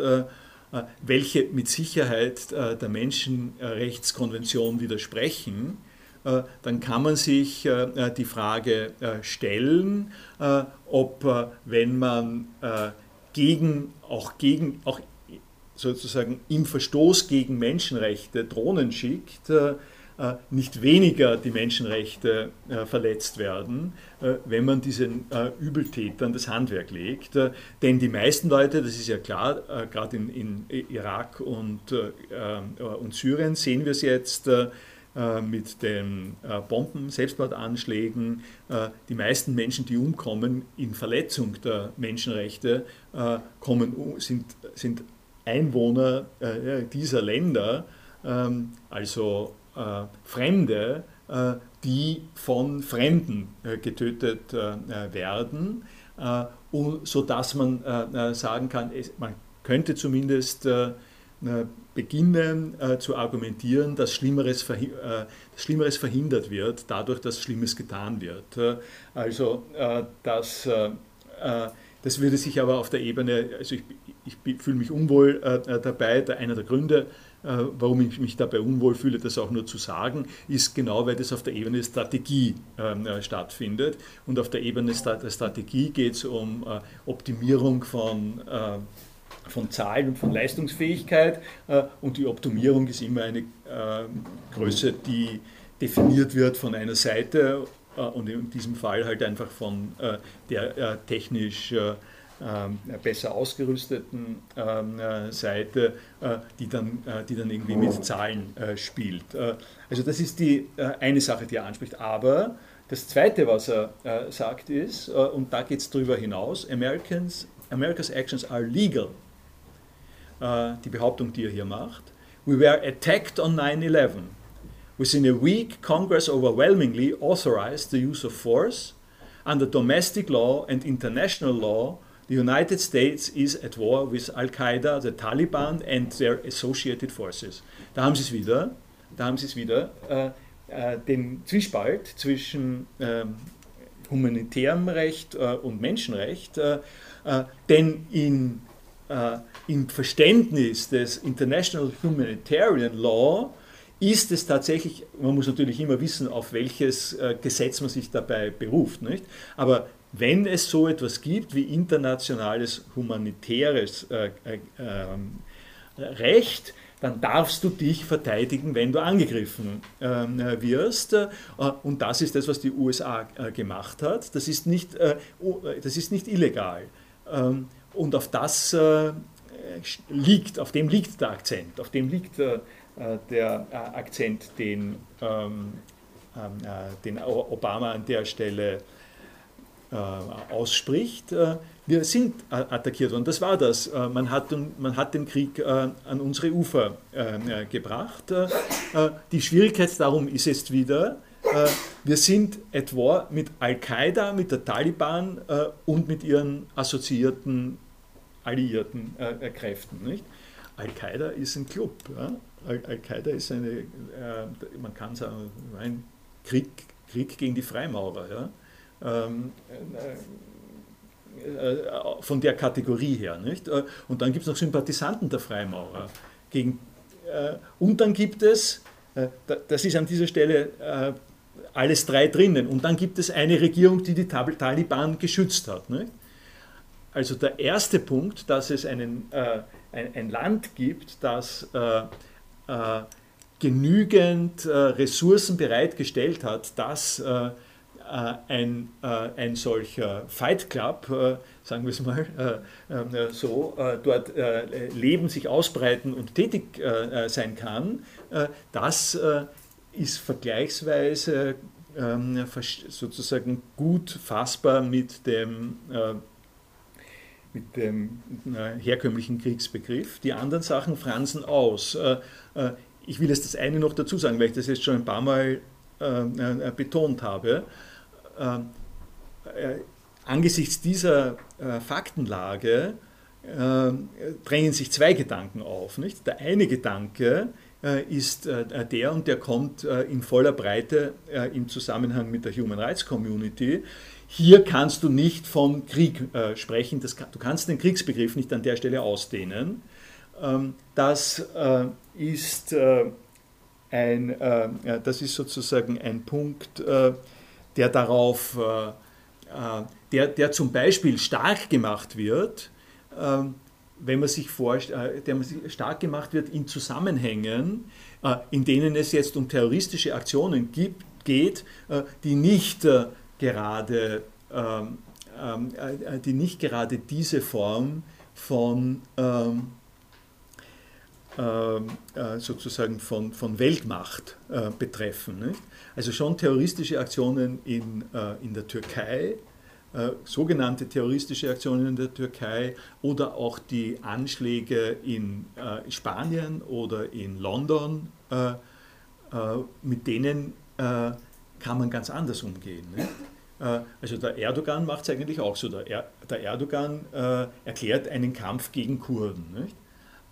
welche mit Sicherheit der Menschenrechtskonvention widersprechen dann kann man sich die Frage stellen, ob wenn man gegen, auch gegen, auch sozusagen im Verstoß gegen Menschenrechte Drohnen schickt, äh, nicht weniger die Menschenrechte äh, verletzt werden, äh, wenn man diesen Übeltätern das Handwerk legt. Denn die meisten Leute, das ist ja klar, gerade in, in, Irak und, und Syrien sehen wir es jetzt, mit den Bomben, Selbstmordanschlägen. Die meisten Menschen, die umkommen in Verletzung der Menschenrechte, kommen, sind, sind Einwohner dieser Länder, ähm, also äh, Fremde, äh, die von Fremden äh, getötet werden, sodass man sagen kann, man könnte zumindest beginnen zu argumentieren, dass Schlimmeres, dass Schlimmeres verhindert wird, dadurch, dass Schlimmes getan wird. Also das, das würde sich aber auf der Ebene, also ich, ich fühle mich unwohl dabei, einer der Gründe, äh, warum ich mich dabei unwohl fühle, das auch nur zu sagen, ist genau, weil das auf der Ebene Strategie ähm, äh, stattfindet. Und auf der Ebene der Strategie geht es um äh, Optimierung von, äh, von Zahlen und von Leistungsfähigkeit. Äh, und die Optimierung ist immer eine äh, Größe, die definiert wird von einer Seite und in diesem Fall halt einfach von der technisch besser ausgerüsteten äh, Seite, äh, die, dann, äh, die dann irgendwie mit Zahlen spielt. also das ist die eine Sache, die er anspricht. Aber das Zweite, was er sagt, ist, und da geht es darüber hinaus, Americans, America's actions are legal. Die Behauptung, die er hier macht. We were attacked on 9-11. Within a week, Congress overwhelmingly authorized the use of force under domestic law and international law The United States is at war with Al-Qaida, the Taliban and their associated forces. Da haben Sie es wieder, da haben Sie es wieder, äh, äh, den Zwiespalt zwischen äh, humanitärem Recht äh, und Menschenrecht, äh, äh, denn in, im Verständnis des International Humanitarian Law ist es tatsächlich, man muss natürlich immer wissen, auf welches Gesetz man sich dabei beruft, nicht? aber wenn es so etwas gibt wie internationales humanitäres äh, äh, ähm, Recht, dann darfst du dich verteidigen, wenn du angegriffen ähm, wirst. Äh, und das ist das, was die USA äh, gemacht hat. Das ist nicht, äh, das ist nicht illegal. Ähm, und auf das äh, liegt, auf dem liegt der Akzent, auf dem liegt der Akzent, den, ähm, den Obama an der Stelle äh, ausspricht, äh, wir sind attackiert worden. Das war das. Äh, man hat, man hat den Krieg an unsere Ufer gebracht. Die Schwierigkeit darum ist jetzt wieder, wir sind etwa mit Al-Qaida, mit der Taliban und mit ihren assoziierten, alliierten Kräften. Al-Qaida ist ein Club. Al-Qaida ist eine, man kann sagen, ein Krieg, Krieg gegen die Freimaurer. Ja? Ähm, äh, äh, von der Kategorie her. Nicht? Äh, und dann gibt es noch Sympathisanten der Freimaurer. Gegen, und dann gibt es, das ist an dieser Stelle alles drei drinnen, und dann gibt es eine Regierung, die die Taliban geschützt hat. Nicht? Also der erste Punkt, dass es einen, ein, ein, Land gibt, das genügend Ressourcen bereitgestellt hat, dass äh, ein, äh, ein solcher Fight Club, äh, sagen wir es mal so, dort leben, sich ausbreiten und tätig sein kann, das ist vergleichsweise ähm, sozusagen gut fassbar mit dem mit dem herkömmlichen Kriegsbegriff. Die anderen Sachen fransen aus. ich will jetzt das eine noch dazu sagen, weil ich das jetzt schon ein paar Mal betont habe. Äh, angesichts dieser äh, Faktenlage äh, drängen sich zwei Gedanken auf. Der eine Gedanke ist der, und der kommt in voller Breite im Zusammenhang mit der Human Rights Community. Hier kannst du nicht vom Krieg sprechen, du kannst den Kriegsbegriff nicht an der Stelle ausdehnen. Ähm, das ist ein, das ist sozusagen ein Punkt, der darauf, der, der zum Beispiel stark gemacht wird, ähm, wenn man sich vorstellt, der man stark gemacht wird in Zusammenhängen, in denen es jetzt um terroristische Aktionen gibt, geht, die nicht gerade ähm, ähm, äh, die nicht gerade diese Form von ähm, äh, sozusagen von, von Weltmacht äh, betreffen. Nicht? Also schon terroristische Aktionen in, äh, in der Türkei, äh, sogenannte terroristische Aktionen in der Türkei oder auch die Anschläge in äh, Spanien oder in London, mit denen kann man ganz anders umgehen. Äh, also der Erdogan macht es eigentlich auch so. Der, er, der Erdogan äh, erklärt einen Kampf gegen Kurden. Nicht?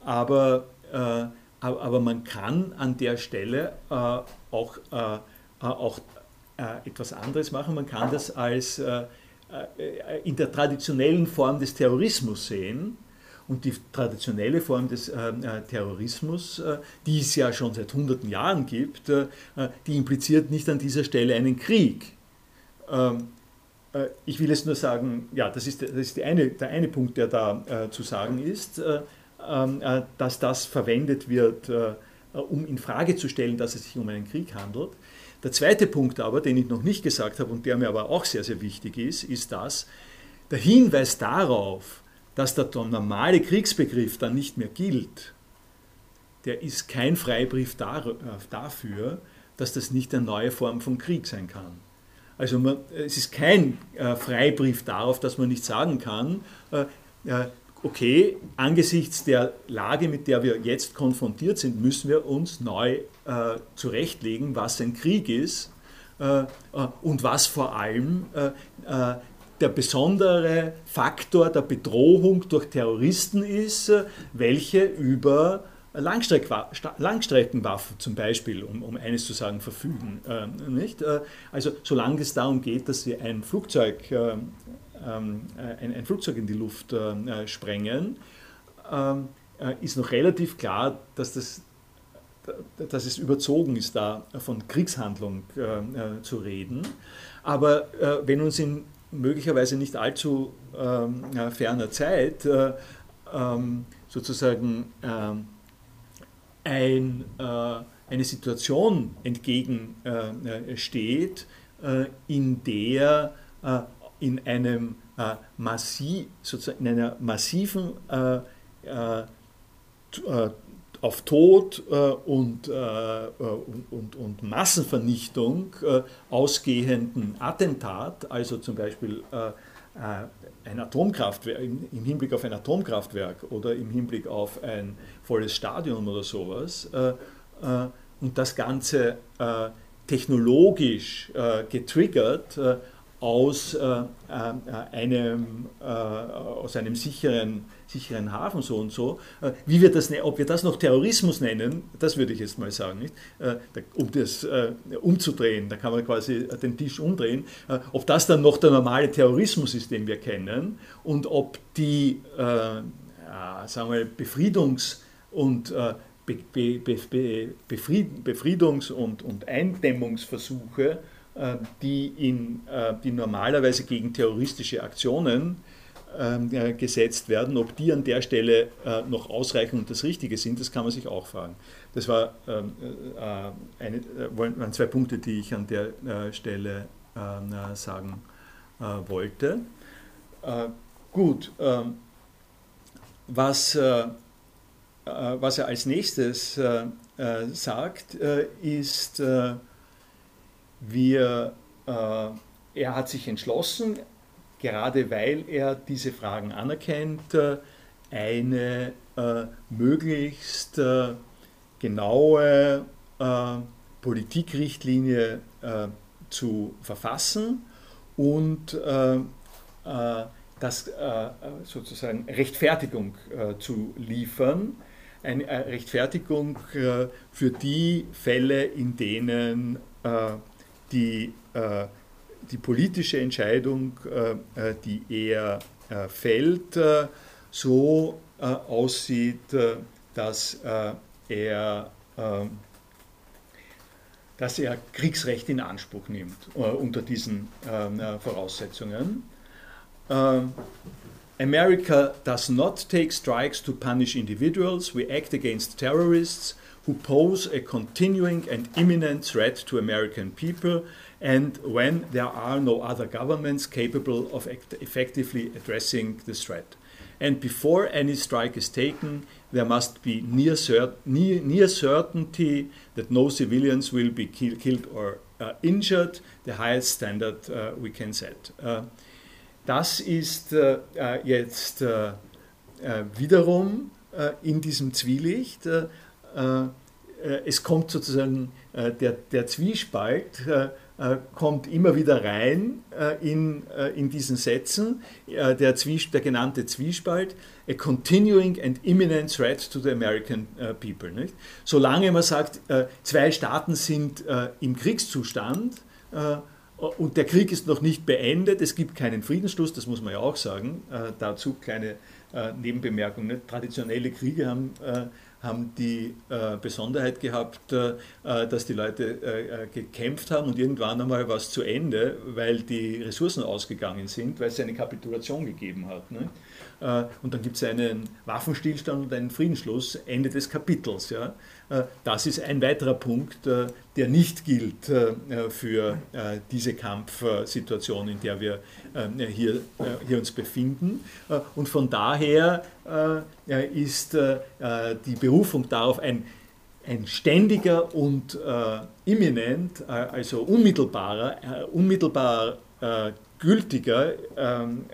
Aber, äh, aber man kann an der Stelle äh, auch, äh, auch äh, etwas anderes machen. Man kann das als in der traditionellen Form des Terrorismus sehen. Und die traditionelle Form des äh, Terrorismus, äh, die es ja schon seit hunderten Jahren gibt, äh, die impliziert nicht an dieser Stelle einen Krieg, ähm, äh, ich will jetzt nur sagen, ja, das ist, das ist eine, der eine Punkt, der da äh, zu sagen ist, äh, ähm, äh, dass das verwendet wird, äh, um in Frage zu stellen, dass es sich um einen Krieg handelt. Der zweite Punkt aber, den ich noch nicht gesagt habe und der mir aber auch sehr, sehr wichtig ist, ist das, der Hinweis darauf, dass der normale Kriegsbegriff dann nicht mehr gilt, der ist kein Freibrief äh, dafür, dass das nicht eine neue Form von Krieg sein kann. Also man, es ist kein äh, Freibrief darauf, dass man nicht sagen kann, äh, okay, angesichts der Lage, mit der wir jetzt konfrontiert sind, müssen wir uns neu äh, zurechtlegen, was ein Krieg ist äh, äh, und was vor allem der besondere Faktor der Bedrohung durch Terroristen ist, welche über Langstreckenwaffen zum Beispiel, um, um eines zu sagen, verfügen. Äh, nicht? Äh, also solange es darum geht, dass sie ein Flugzeug, äh, ein, ein, Flugzeug in die Luft äh, sprengen, ähm, äh, ist noch relativ klar, dass, das, dass es überzogen ist, da von Kriegshandlung äh, zu reden. Aber wenn uns in möglicherweise nicht allzu ähm, ferner Zeit ähm, sozusagen ein, äh, eine Situation entgegensteht, äh, in der äh, in einem massiv, sozusagen in einer massiven auf Tod und, und, und Massenvernichtung ausgehenden Attentat, also zum Beispiel ein Atomkraftwerk, im Hinblick auf ein Atomkraftwerk oder im Hinblick auf ein volles Stadion oder sowas, äh, äh, und das Ganze äh, technologisch getriggert aus, einem, aus einem sicheren sicheren Hafen so und so. Äh, wie wir das, ne-, ob wir das noch Terrorismus nennen, das würde ich jetzt mal sagen, nicht? Äh, um das äh, umzudrehen, da kann man quasi den Tisch umdrehen. Ob das dann noch der normale Terrorismus ist, den wir kennen, und ob die sagen wir, Befriedungs- und Befriedungs- und, und Eindämmungsversuche, die, in, die normalerweise gegen terroristische Aktionen ähm, äh, gesetzt werden. Ob die an der Stelle äh, noch ausreichend und das Richtige sind, das kann man sich auch fragen. Das war, ähm, äh, eine, waren zwei Punkte, die ich an der Stelle ähm, sagen wollte. Gut, was, was er als nächstes sagt, ist, wir, er hat sich entschlossen, gerade weil er diese Fragen anerkennt, äh, eine äh, möglichst äh, genaue äh, Politikrichtlinie äh, zu verfassen und äh, das sozusagen Rechtfertigung zu liefern, eine Rechtfertigung für die Fälle, in denen die die politische Entscheidung, äh, äh, die er äh, fällt, so aussieht, dass er dass er Kriegsrecht in Anspruch nimmt äh, unter diesen ähm, äh, Voraussetzungen. Ähm, America does not take strikes to punish individuals. We act against terrorists who pose a continuing and imminent threat to American people and when there are no other governments capable of effectively addressing this threat. And before any strike is taken, there must be near, cert near, near certainty that no civilians will be kill killed or uh, injured, the highest standard uh, we can set. Uh, das ist äh, äh, jetzt äh, wiederum in diesem Zwielicht. Es kommt sozusagen der, der Zwiespalt kommt immer wieder rein in, in diesen Sätzen, der, der genannte Zwiespalt, a continuing and imminent threat to the American people. Nicht? Solange man sagt, zwei Staaten sind im Kriegszustand, und der Krieg ist noch nicht beendet, es gibt keinen Friedensschluss, das muss man ja auch sagen. Äh, dazu kleine äh, Nebenbemerkung. Ne? Traditionelle Kriege haben, äh, haben die äh, Besonderheit gehabt, äh, äh, dass die Leute gekämpft haben und irgendwann einmal war es zu Ende, weil die Ressourcen ausgegangen sind, weil es eine Kapitulation gegeben hat. Ne? und dann gibt es einen Waffenstillstand und einen Friedensschluss, Ende des Kapitels. Ja? Äh, das ist ein weiterer Punkt, äh, der nicht gilt äh, für diese Kampfsituation, in der wir hier, hier uns befinden. Und von daher ist die Berufung darauf ein, ein ständiger und imminent, also unmittelbarer, unmittelbar gültiger ähm,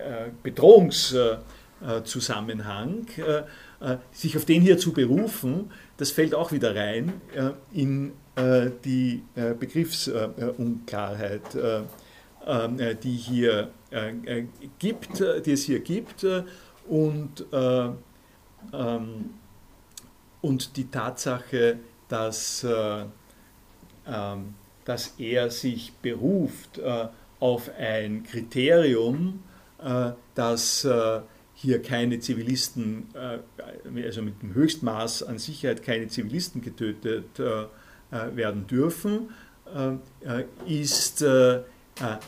Bedrohungszusammenhang, sich auf den hier zu berufen, das fällt auch wieder rein äh, in äh, die äh, Begriffsunklarheit, die, hier, gibt, die es hier gibt und, ähm, und die Tatsache, dass, ähm, dass er sich beruft auf ein Kriterium, das hier keine Zivilisten, äh, also mit dem Höchstmaß an Sicherheit keine Zivilisten getötet äh, äh, werden dürfen, ist,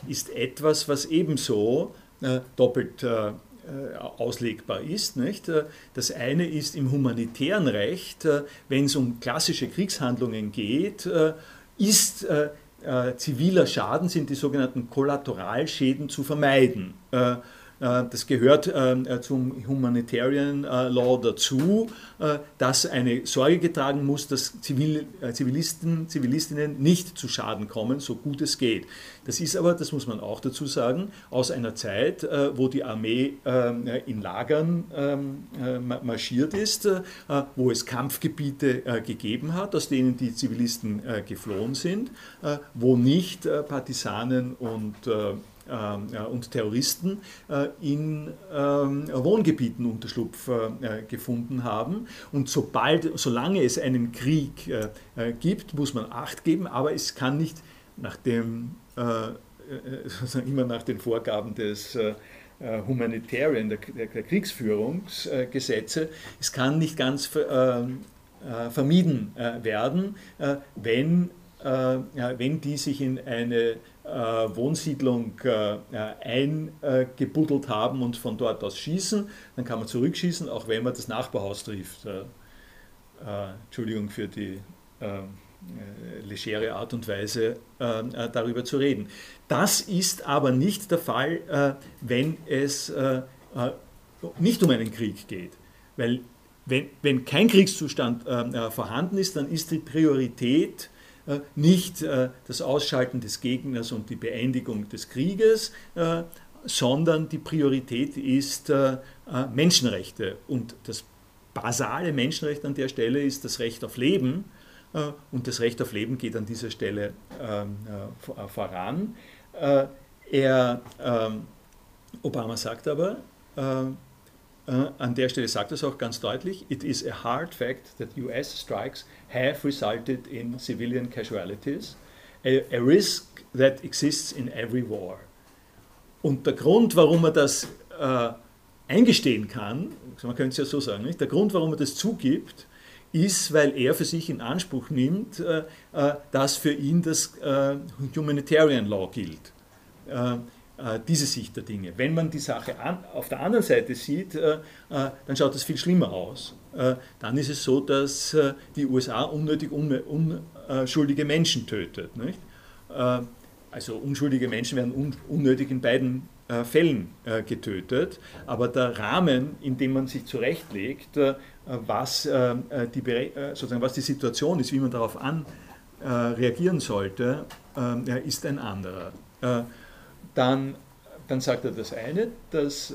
ist etwas, was ebenso doppelt auslegbar ist. Nicht? Das eine ist im humanitären Recht, wenn es um klassische Kriegshandlungen geht, ist ziviler Schaden, sind die sogenannten Kollateralschäden zu vermeiden. Das gehört äh, zum Humanitarian äh, Law dazu, dass eine Sorge getragen muss, dass Zivilisten, Zivilistinnen nicht zu Schaden kommen, so gut es geht. Das ist aber, das muss man auch dazu sagen, aus einer Zeit, wo die Armee in Lagern ähm, marschiert ist, wo es Kampfgebiete gegeben hat, aus denen die Zivilisten geflohen sind, wo nicht Partisanen und und Terroristen äh, in ähm, Wohngebieten Unterschlupf äh, gefunden haben. Und sobald, solange es einen Krieg äh, gibt, muss man Acht geben, aber es kann nicht nach dem, immer nach den Vorgaben des Humanitarian, der, Kriegsführungsgesetze, es kann nicht ganz vermieden werden, wenn, wenn die sich in eine Wohnsiedlung äh, eingebuddelt haben und von dort aus schießen, dann kann man zurückschießen, auch wenn man das Nachbarhaus trifft. Äh, Entschuldigung für die legere Art und Weise darüber zu reden. Das ist aber nicht der Fall, wenn es nicht um einen Krieg geht. Weil wenn, wenn kein Kriegszustand vorhanden ist, dann ist die Priorität äh, nicht äh, das Ausschalten des Gegners und die Beendigung des Krieges, äh, sondern die Priorität ist Menschenrechte. Und das basale Menschenrecht an der Stelle ist das Recht auf Leben. Und das Recht auf Leben geht an dieser Stelle ähm, voran. Er, ähm, Obama sagt aber, an der Stelle sagt er es auch ganz deutlich, it is a hard fact that US strikes have resulted in civilian casualties, a, a risk that exists in every war. Und der Grund, warum er das äh, eingestehen kann, man könnte es ja so sagen, nicht? der Grund, warum er das zugibt, ist, weil er für sich in Anspruch nimmt, dass für ihn das Humanitarian Law gilt. Diese Sicht der Dinge. Wenn man die Sache auf der anderen Seite sieht, dann schaut das viel schlimmer aus. Dann ist es so, dass die USA unnötig unschuldige Menschen tötet. Nicht? Also unschuldige Menschen werden unnötig in beiden äh, Fällen äh, getötet. Aber der Rahmen, in dem man sich zurechtlegt, äh, was, die, sozusagen, was die Situation ist, wie man darauf an, reagieren sollte, ist ein anderer. dann, dann sagt er das eine, dass,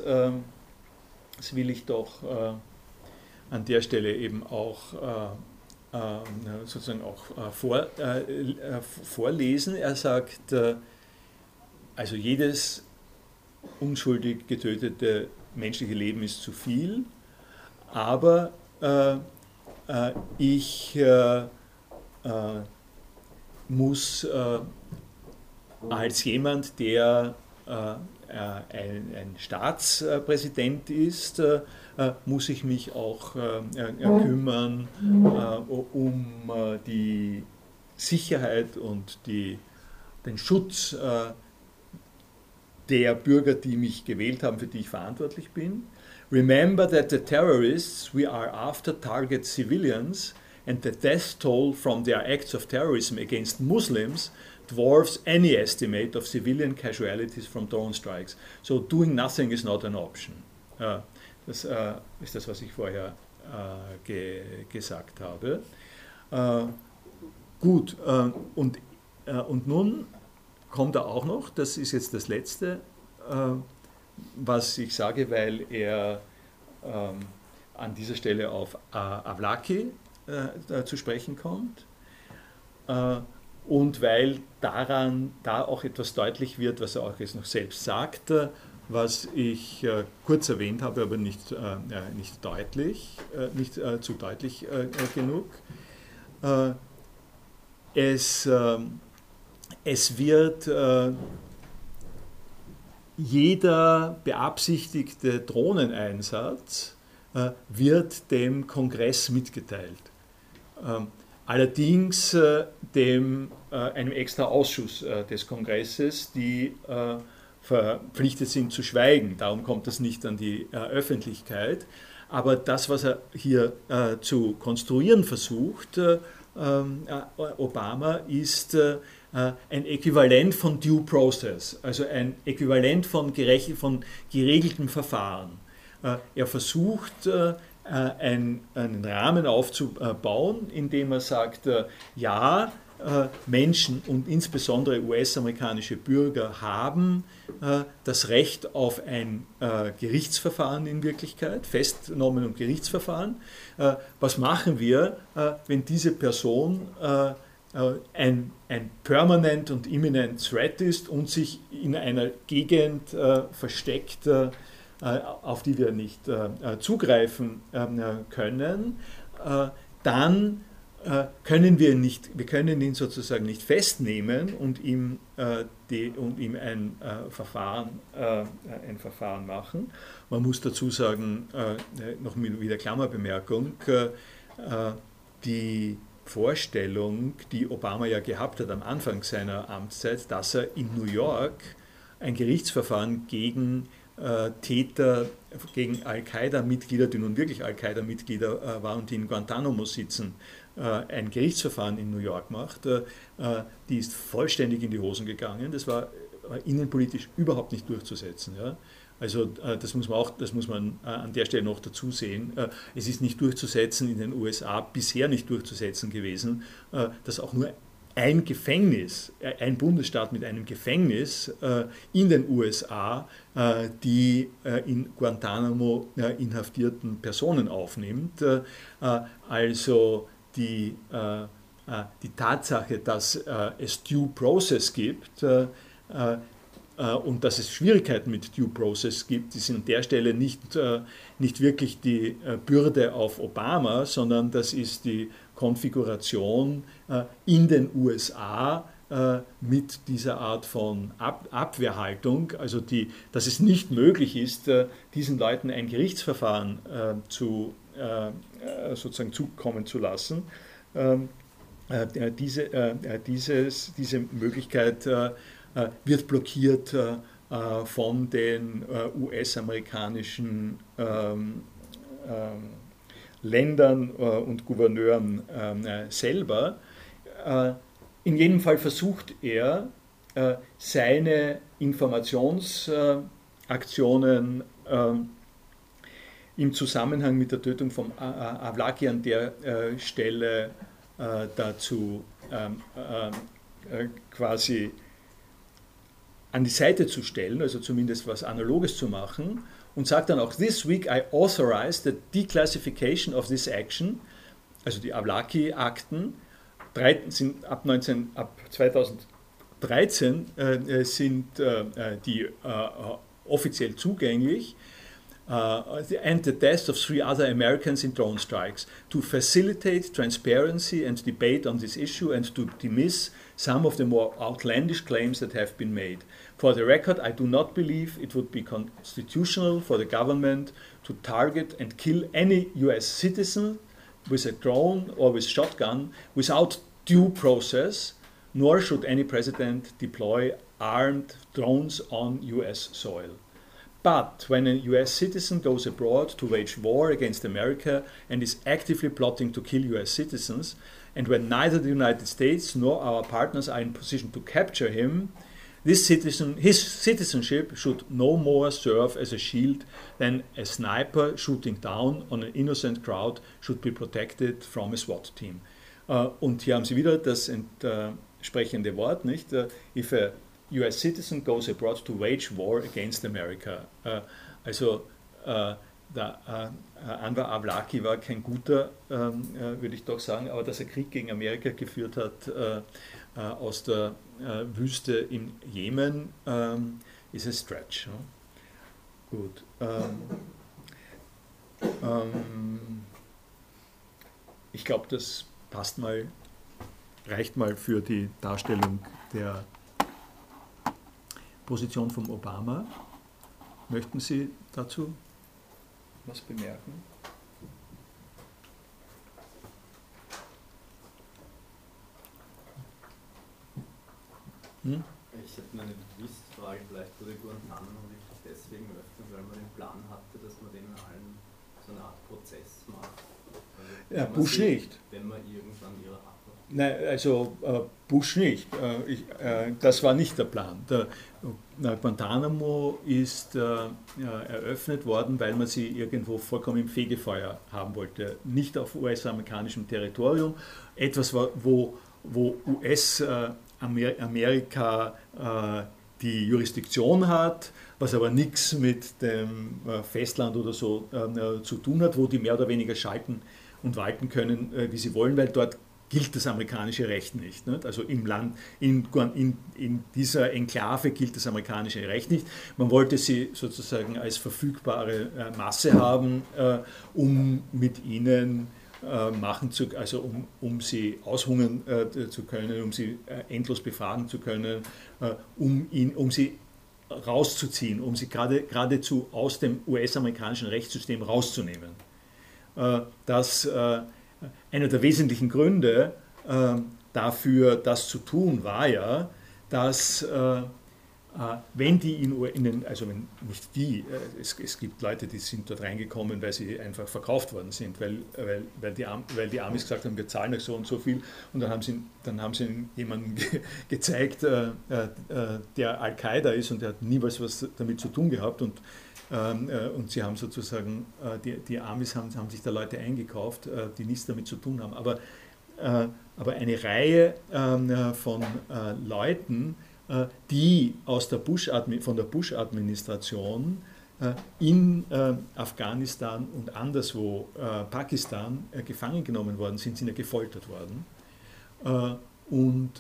das will ich doch an der Stelle eben auch sozusagen auch vor, vorlesen. Er sagt, also jedes unschuldig getötete menschliche Leben ist zu viel, aber äh, äh, ich äh, äh muss äh, als jemand, der äh, ein, ein, Staatspräsident ist, muss ich mich auch kümmern um die Sicherheit und die, den Schutz der Bürger, die mich gewählt haben, für die ich verantwortlich bin. Remember that the terrorists we are after target civilians and the death toll from their acts of terrorism against Muslims dwarfs any estimate of civilian casualties from drone strikes. So doing nothing is not an option. Uh, das uh, ist das, was ich vorher uh, ge gesagt habe. gut, und, und nun kommt er auch noch, das ist jetzt das Letzte, äh, was ich sage, weil er ähm, an dieser Stelle auf äh, Avlaki äh, zu sprechen kommt und weil daran da auch etwas deutlich wird, was er auch jetzt noch selbst sagt, was ich äh, kurz erwähnt habe, aber nicht, äh, nicht deutlich, äh, nicht zu deutlich genug. es ähm, es wird äh, jeder beabsichtigte Drohneneinsatz äh, wird dem Kongress mitgeteilt. Ähm, allerdings äh, dem, äh, einem extra Ausschuss äh, des Kongresses, die äh, verpflichtet sind zu schweigen. Darum kommt das nicht an die Öffentlichkeit. Aber das, was er hier zu konstruieren versucht, ähm, Obama, ist äh, ein Äquivalent von Due Process, also ein Äquivalent von, von geregeltem Verfahren. Äh, er versucht, äh, einen, Rahmen aufzubauen, indem er sagt, ja, Menschen und insbesondere US-amerikanische Bürger haben das Recht auf ein Gerichtsverfahren in Wirklichkeit, Festnahmen und Gerichtsverfahren. Was machen wir, wenn diese Person äh, ein, ein permanent und imminent Threat ist und sich in einer Gegend äh, versteckt, äh, auf die wir nicht äh, äh, zugreifen können, äh, dann können wir nicht, wir können ihn sozusagen nicht festnehmen und ihm, die, und ihm ein, Verfahren, ein Verfahren machen. Man muss dazu sagen, noch wieder Klammerbemerkung, die Vorstellung, die Obama ja gehabt hat am Anfang seiner Amtszeit, dass er in New York ein Gerichtsverfahren gegen äh, Täter, gegen Al-Qaida-Mitglieder, die nun wirklich Al-Qaida-Mitglieder äh, waren und die in Guantanamo sitzen, äh, ein Gerichtsverfahren in New York macht, äh, äh, die ist vollständig in die Hosen gegangen. Das war, innenpolitisch überhaupt nicht durchzusetzen. Ja. Also äh, das muss man auch, das muss man äh, an der Stelle noch dazu sehen. Äh, es ist nicht durchzusetzen in den USA, bisher nicht durchzusetzen gewesen, dass auch nur ein Gefängnis, ein Bundesstaat mit einem Gefängnis in den USA, die in Guantanamo inhaftierten Personen aufnimmt. Also die, die Tatsache, dass es Due Process gibt, äh, und dass es Schwierigkeiten mit Due Process gibt, ist an der Stelle nicht, äh, nicht wirklich die äh, Bürde auf Obama, sondern das ist die Konfiguration in den USA mit dieser Art von Abwehrhaltung, also die, dass es nicht möglich ist, diesen Leuten ein Gerichtsverfahren zu, sozusagen zukommen zu lassen. Ähm, diese, dieses, diese Möglichkeit wird blockiert von den US-amerikanischen ähm, ähm, Ländern und Gouverneuren selber. In jedem Fall versucht er, seine Informationsaktionen im Zusammenhang mit der Tötung von Avlaki an der äh, Stelle äh, dazu ähm, äh, quasi an die Seite zu stellen, also zumindest was Analoges zu machen, und sagt dann auch, This week I authorize the declassification of this action, also die Avlaki-Akten, ab, 19, ab 2013 äh, sind die offiziell zugänglich uh, and the deaths of three other Americans in drone strikes to facilitate transparency and debate on this issue and to dismiss some of the more outlandish claims that have been made. For the record, I do not believe it would be constitutional for the government to target and kill any US citizen with a drone or with shotgun without due process, nor should any president deploy armed drones on US soil. But when a US citizen goes abroad to wage war against America and is actively plotting to kill US citizens, and when neither the United States nor our partners are in position to capture him, this citizen, his citizenship should no more serve as a shield than a sniper shooting down on an innocent crowd should be protected from a SWAT team. Uh, und hier haben Sie wieder das entsprechende Wort, nicht? Uh, if a US citizen goes abroad to wage war against America. Äh, also äh, der äh, Anwar Avlaki war kein guter, ähm, würde ich doch sagen, aber dass er Krieg gegen Amerika geführt hat aus der Wüste im Jemen, ähm, ist ein Stretch. Gut. Ähm, ich glaube, das passt mal, reicht mal für die Darstellung der Position von Obama. Möchten Sie dazu was bemerken? Hm? Ich hätte eine Wissfrage, vielleicht wurde Guantanamo wirklich deswegen öffnen, weil man den Plan hatte, dass man denen allen so eine Art Prozess macht. Also, ja, Bush sie, nicht. Wenn man irgendwann ihre Nein, also äh, Bush nicht. Äh, ich, äh, das war nicht der Plan. Der, Guantanamo ist eröffnet worden, weil man sie irgendwo vollkommen im Fegefeuer haben wollte. Nicht auf US-amerikanischem Territorium. Etwas, wo, wo US-Amerika die Jurisdiktion hat, was aber nichts mit dem Festland oder so zu tun hat, wo die mehr oder weniger schalten und walten können, wie sie wollen, weil dort gilt das amerikanische Recht nicht. nicht? Also im Land, in, in, in, dieser Enklave gilt das amerikanische Recht nicht. Man wollte sie sozusagen als verfügbare äh, Masse haben, äh, um mit ihnen äh, machen zu, also um, um sie aushungern äh, zu können, um sie äh, endlos befragen zu können, um, ihn, um sie rauszuziehen, um sie gerade, geradezu aus dem US-amerikanischen Rechtssystem rauszunehmen. das einer der wesentlichen Gründe äh, dafür, das zu tun, war ja, dass äh, äh wenn die in, in, den, also wenn nicht die, äh, es, es, gibt Leute, die sind dort reingekommen, weil sie einfach verkauft worden sind, weil, weil, weil, die, weil die Amis gesagt haben, wir zahlen euch so und so viel. Und dann haben sie, dann haben sie jemanden ge gezeigt, äh, äh, der Al-Qaida ist und der hat nie was, was damit zu tun gehabt. Und äh, und sie haben sozusagen, äh, die, die Amis haben, haben sich da Leute eingekauft, äh, die nichts damit zu tun haben. Aber, aber eine Reihe ähm, von Leuten, die aus der Bush von der Bush-Administration in Afghanistan und anderswo Pakistan gefangen genommen worden sind, sind ja gefoltert worden. Und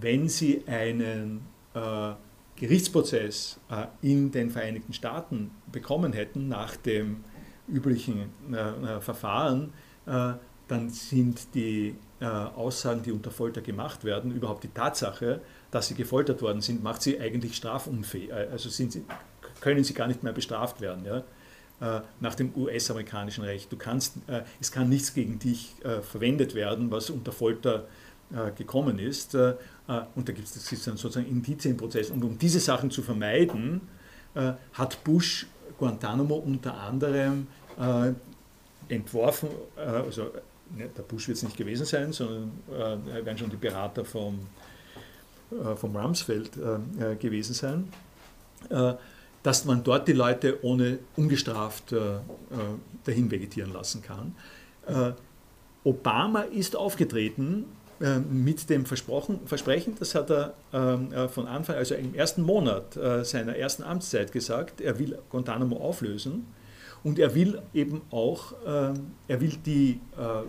wenn sie einen Gerichtsprozess äh, in den Vereinigten Staaten bekommen hätten nach dem üblichen äh, äh, Verfahren, dann sind die Aussagen, die unter Folter gemacht werden, überhaupt die Tatsache, dass sie gefoltert worden sind, macht sie eigentlich strafunfähig. Also sie, können sie gar nicht mehr bestraft werden. Ja? nach dem US-amerikanischen Recht. Du kannst, es kann nichts gegen dich verwendet werden, was unter Folter gekommen ist. und da gibt es dann sozusagen Indizienprozess. Und um diese Sachen zu vermeiden, hat Bush Guantanamo unter anderem entworfen, also ne, der Bush wird es nicht gewesen sein, sondern äh, werden schon die Berater vom, äh, vom Rumsfeld äh, gewesen sein, äh, dass man dort die Leute ohne ungestraft äh, äh, dahin vegetieren lassen kann. Obama ist aufgetreten mit dem Versprechen, das hat er von Anfang, also im ersten Monat seiner ersten Amtszeit gesagt, er will Guantanamo auflösen und er will eben auch, äh, er will die äh,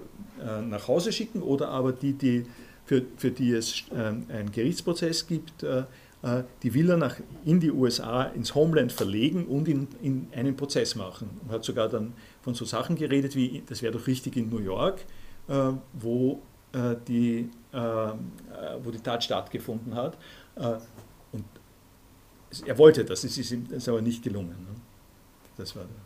äh, nach Hause schicken oder aber die, die für, für die es äh, einen Gerichtsprozess gibt, äh, äh, die will er nach, in die USA, ins Homeland verlegen und in, in einen Prozess machen. Und hat sogar dann von so Sachen geredet wie, das wäre doch richtig in New York, wo, die, wo die Tat stattgefunden hat. und er wollte das, es ist ihm ist aber nicht gelungen. Ne? Das war der.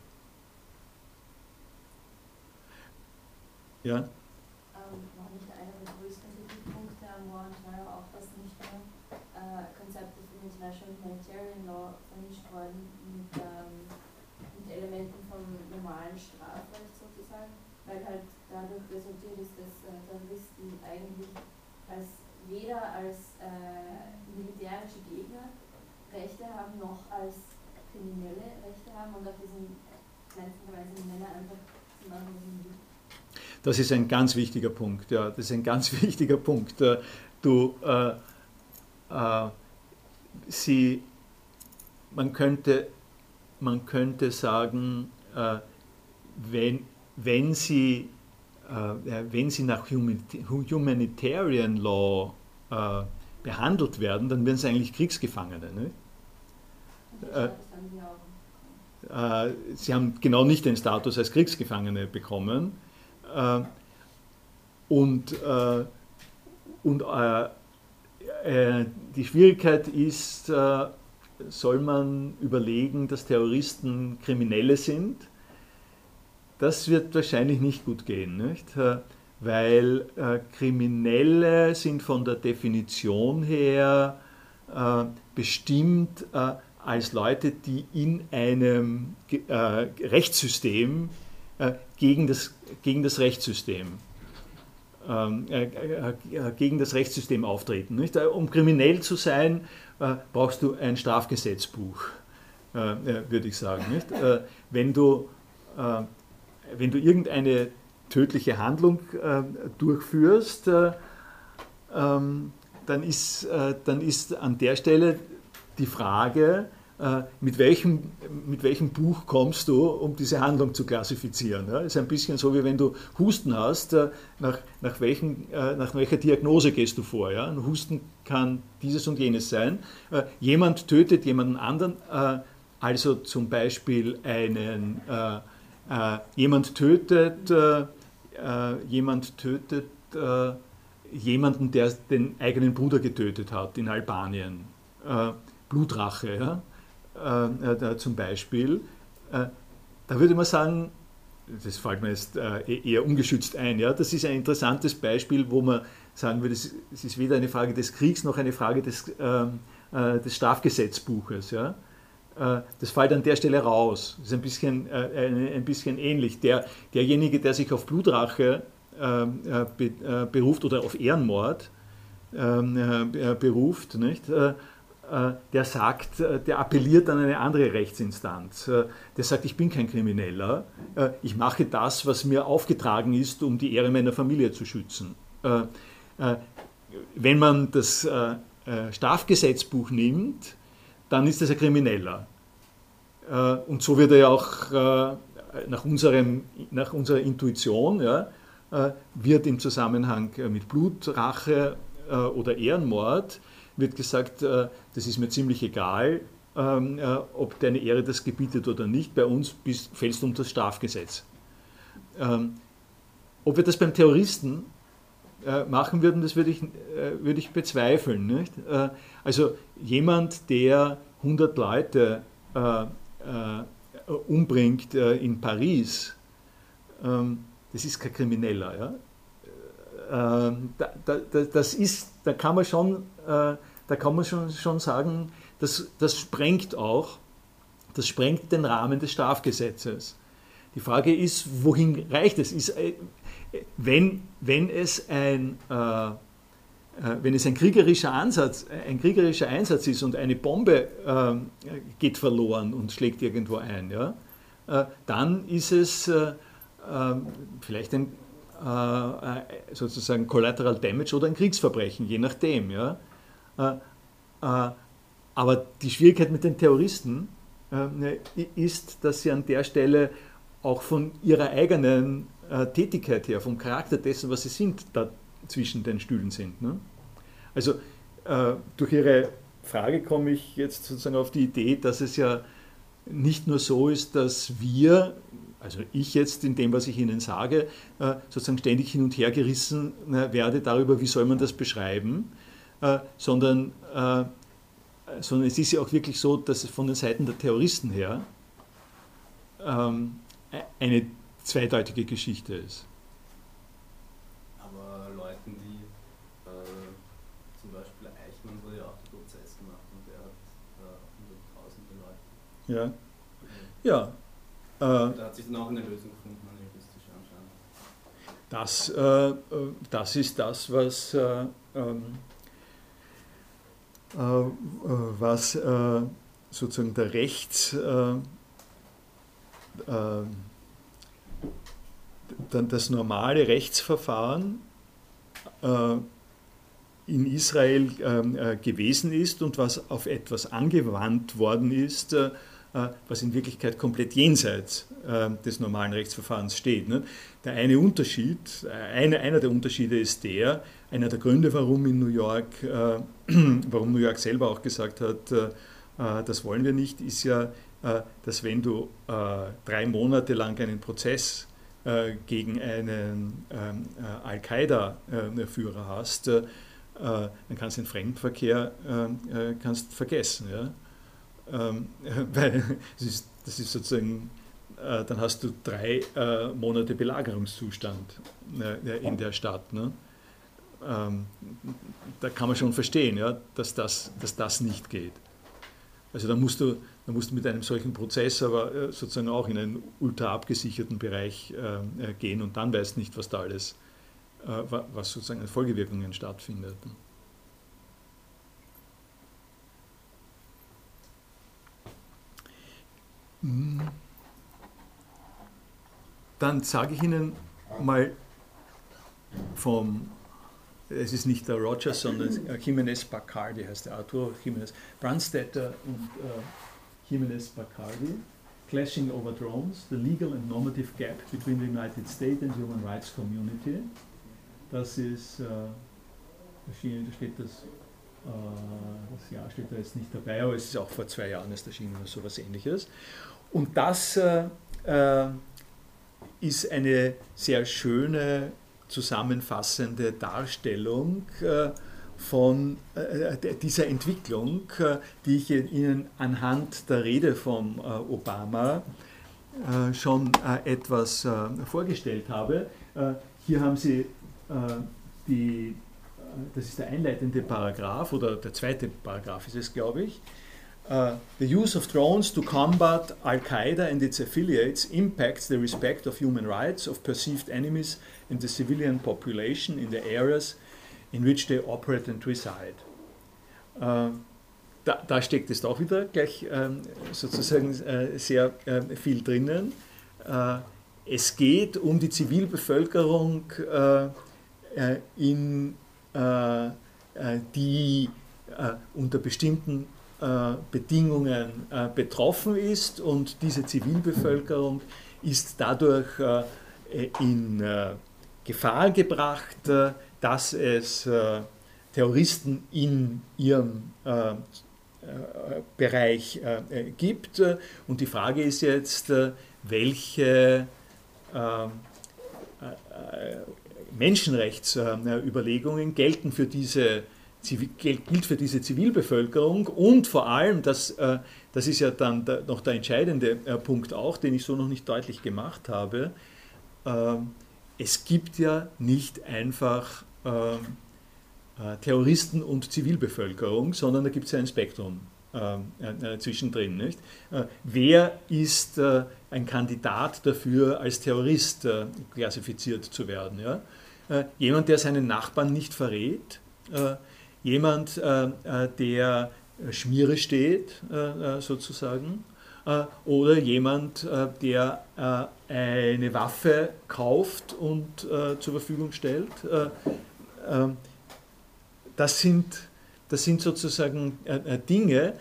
Ja? Ähm, war nicht einer der größten Kritikpunkte am War on Terror auch, dass nicht nur äh, Konzepte von International Humanitarian Law vermischt wurden mit, ähm, mit Elementen vom normalen Strafrecht sozusagen, weil halt dadurch resultiert ist, dass äh, Terroristen eigentlich als weder als äh, militärische Gegner Rechte haben, noch als kriminelle Rechte haben und auf diesen kleinsten gemeinsamen Männer einfach zu machen, was sie das ist ein ganz wichtiger Punkt. Ja, das ist ein ganz wichtiger Punkt. Äh, du, äh, äh, sie, man könnte, man könnte sagen, äh, wenn, wenn, sie, äh, wenn sie nach Humanitarian Law äh, behandelt werden, dann werden sie eigentlich Kriegsgefangene. Ne? sie haben genau nicht den Status als Kriegsgefangene bekommen äh, und äh, und äh, die Schwierigkeit ist, soll man überlegen, dass Terroristen Kriminelle sind? Das wird wahrscheinlich nicht gut gehen, nicht? Weil äh, Kriminelle sind von der Definition her äh, bestimmt äh, als Leute, die in einem Rechtssystem äh, gegen, das, gegen das Rechtssystem ähm, äh, äh, gegen das Rechtssystem auftreten. Nicht? Um kriminell zu sein, brauchst du ein Strafgesetzbuch, würde ich sagen. Nicht? Wenn, du, wenn du irgendeine tödliche Handlung durchführst, ähm, dann ist, dann ist an der Stelle die Frage, äh, mit welchem, mit welchem Buch kommst du, um diese Handlung zu klassifizieren. Das ist ein bisschen so, wie wenn du Husten hast, äh, nach, nach, welchen, äh, nach welcher Diagnose gehst du vor. Ja? Ein Husten kann dieses und jenes sein. Jemand tötet jemanden anderen, also zum Beispiel einen, jemand tötet, jemand tötet jemanden, der den eigenen Bruder getötet hat in Albanien. Blutrache. Ja? äh, zum Beispiel, äh, da würde man sagen, das fällt mir jetzt äh, e-, eher ungeschützt ein, ja, das ist ein interessantes Beispiel, wo man sagen würde, es ist weder eine Frage des Kriegs noch eine Frage des, ähm, äh, des Strafgesetzbuches. Ja. Äh, das fällt an der Stelle raus. Das ist ein bisschen, äh, ein bisschen ähnlich. Der, derjenige, der sich auf Blutrache ähm, beruft oder auf Ehrenmord ähm, beruft, nicht? Äh, der sagt, äh, der appelliert an eine andere Rechtsinstanz. Äh, der sagt, ich bin kein Krimineller, ich mache das, was mir aufgetragen ist, um die Ehre meiner Familie zu schützen. Wenn man das Strafgesetzbuch nimmt, dann ist das ein Krimineller. Und so wird er ja auch nach, unserem, nach unserer Intuition, ja, wird im Zusammenhang mit Blutrache oder Ehrenmord wird gesagt, äh, das ist mir ziemlich egal, ähm, äh, ob deine Ehre das gebietet oder nicht. Bei uns fällst du unter das Strafgesetz. Ähm, ob wir das beim Terroristen äh, machen würden, das würde ich, würde ich bezweifeln. Nicht? Also jemand, der 100 Leute umbringt in Paris, ähm, das ist kein Krimineller. Ja? Ähm, da, da, das ist, da kann man schon, da kann man schon, schon sagen, das, das sprengt auch, das sprengt den Rahmen des Strafgesetzes. Die Frage ist, wohin reicht es? Ist, wenn, wenn es ein äh, äh, wenn es ein kriegerischer Ansatz, ein kriegerischer Einsatz ist und eine Bombe äh, geht verloren und schlägt irgendwo ein, ja, äh, dann ist es äh, ähm, vielleicht ein äh, sozusagen Collateral Damage oder ein Kriegsverbrechen, je nachdem. Ja. aber die Schwierigkeit mit den Terroristen ist, dass sie an der Stelle auch von ihrer eigenen Tätigkeit her, vom Charakter dessen, was sie sind, da zwischen den Stühlen sind. Ne? Also äh, durch Ihre Frage komme ich jetzt sozusagen auf die Idee, dass es ja nicht nur so ist, dass wir, also ich jetzt in dem, was ich Ihnen sage, äh, sozusagen ständig hin und her gerissen äh, werde darüber, wie soll man das beschreiben, äh, sondern, äh, sondern es ist ja auch wirklich so, dass es von den Seiten der Terroristen her ähm, eine zweideutige Geschichte ist. Ja. Ja. Äh, da hat sich dann auch eine Lösung gefunden, juristisch anscheinend. Das, äh, äh, das ist das, was, äh, ähm, äh, äh was sozusagen der Rechts, das normale Rechtsverfahren in Israel gewesen ist und was auf etwas angewandt worden ist, äh, was in Wirklichkeit komplett jenseits äh, des normalen Rechtsverfahrens steht. Ne? Der eine Unterschied, äh, eine, einer der Unterschiede ist der, einer der Gründe, warum in New York, warum New York selber auch gesagt hat, das wollen wir nicht, ist ja, dass wenn du drei Monate lang einen Prozess gegen einen ähm, Al-Qaida-Führer hast, dann kannst du den Fremdenverkehr kannst vergessen. Ja? Ähm, weil das ist, das ist sozusagen, äh, dann hast du drei äh, Monate Belagerungszustand äh, in der Stadt. Ne? Ähm, da kann man schon verstehen, ja, dass, das, dass das nicht geht. Also da musst du, da musst du mit einem solchen Prozess aber äh, sozusagen auch in einen ultra abgesicherten Bereich äh, gehen und dann weißt nicht, was da alles, äh, was sozusagen an Folgewirkungen stattfindet. Dann sage ich Ihnen mal vom, es ist nicht der Rogers, sondern Jimenez Bacardi heißt der Autor, Jimenez Brandstetter und äh, Jimenez Bacardi. Clashing over Drones, the legal and normative gap between the United States and Human Rights Community. Das ist äh, da steht das, äh, das Jahr steht da jetzt nicht dabei, aber es ist auch vor zwei Jahren erst erschienen oder sowas ähnliches. Und das äh, äh, ist eine sehr schöne, zusammenfassende Darstellung äh, von äh, dieser Entwicklung, äh, die ich Ihnen anhand der Rede von äh, Obama schon etwas vorgestellt habe. hier haben Sie die, das ist der einleitende Paragraph oder der zweite Paragraph ist es, glaube ich. The use of drones to combat Al Qaeda and its affiliates impacts the respect of human rights of perceived enemies and the civilian population in the areas in which they operate and reside. Uh, da, da, steckt es auch wieder gleich ähm, sozusagen äh, sehr äh, viel drinnen. Äh, es geht um die Zivilbevölkerung äh, äh, in äh, die unter bestimmten äh, Bedingungen äh, betroffen ist und diese Zivilbevölkerung ist dadurch äh, in Gefahr gebracht, dass es Terroristen in ihrem Bereich gibt. Und die Frage ist jetzt, welche Menschenrechtsüberlegungen gelten für diese gilt für diese Zivilbevölkerung und vor allem, das, äh, das ist ja dann noch der entscheidende äh, Punkt auch, den ich so noch nicht deutlich gemacht habe, ähm, es gibt ja nicht einfach ähm, Terroristen und Zivilbevölkerung, sondern da gibt es ja ein Spektrum zwischendrin. Nicht? wer ist ein Kandidat dafür, als Terrorist klassifiziert zu werden? Ja? jemand, der seinen Nachbarn nicht verrät, jemand, äh, äh, der Schmiere steht, äh, sozusagen, oder jemand, der eine Waffe kauft und zur Verfügung stellt. Ähm, das sind, das sind sozusagen Dinge,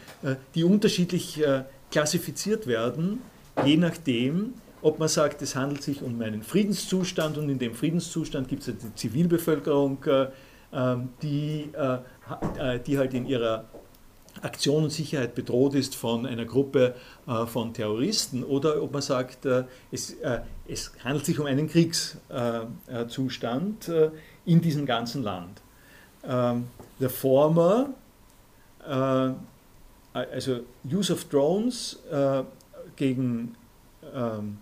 die unterschiedlich klassifiziert werden, je nachdem, ob man sagt, es handelt sich um einen Friedenszustand und in dem Friedenszustand gibt es die Zivilbevölkerung, ähm, die, äh, äh, die halt in ihrer Aktion und Sicherheit bedroht ist von einer Gruppe äh, von Terroristen oder ob man sagt, es, es handelt sich um einen Kriegszustand in diesem ganzen Land. Ähm, der former, also Use of Drones gegen ähm,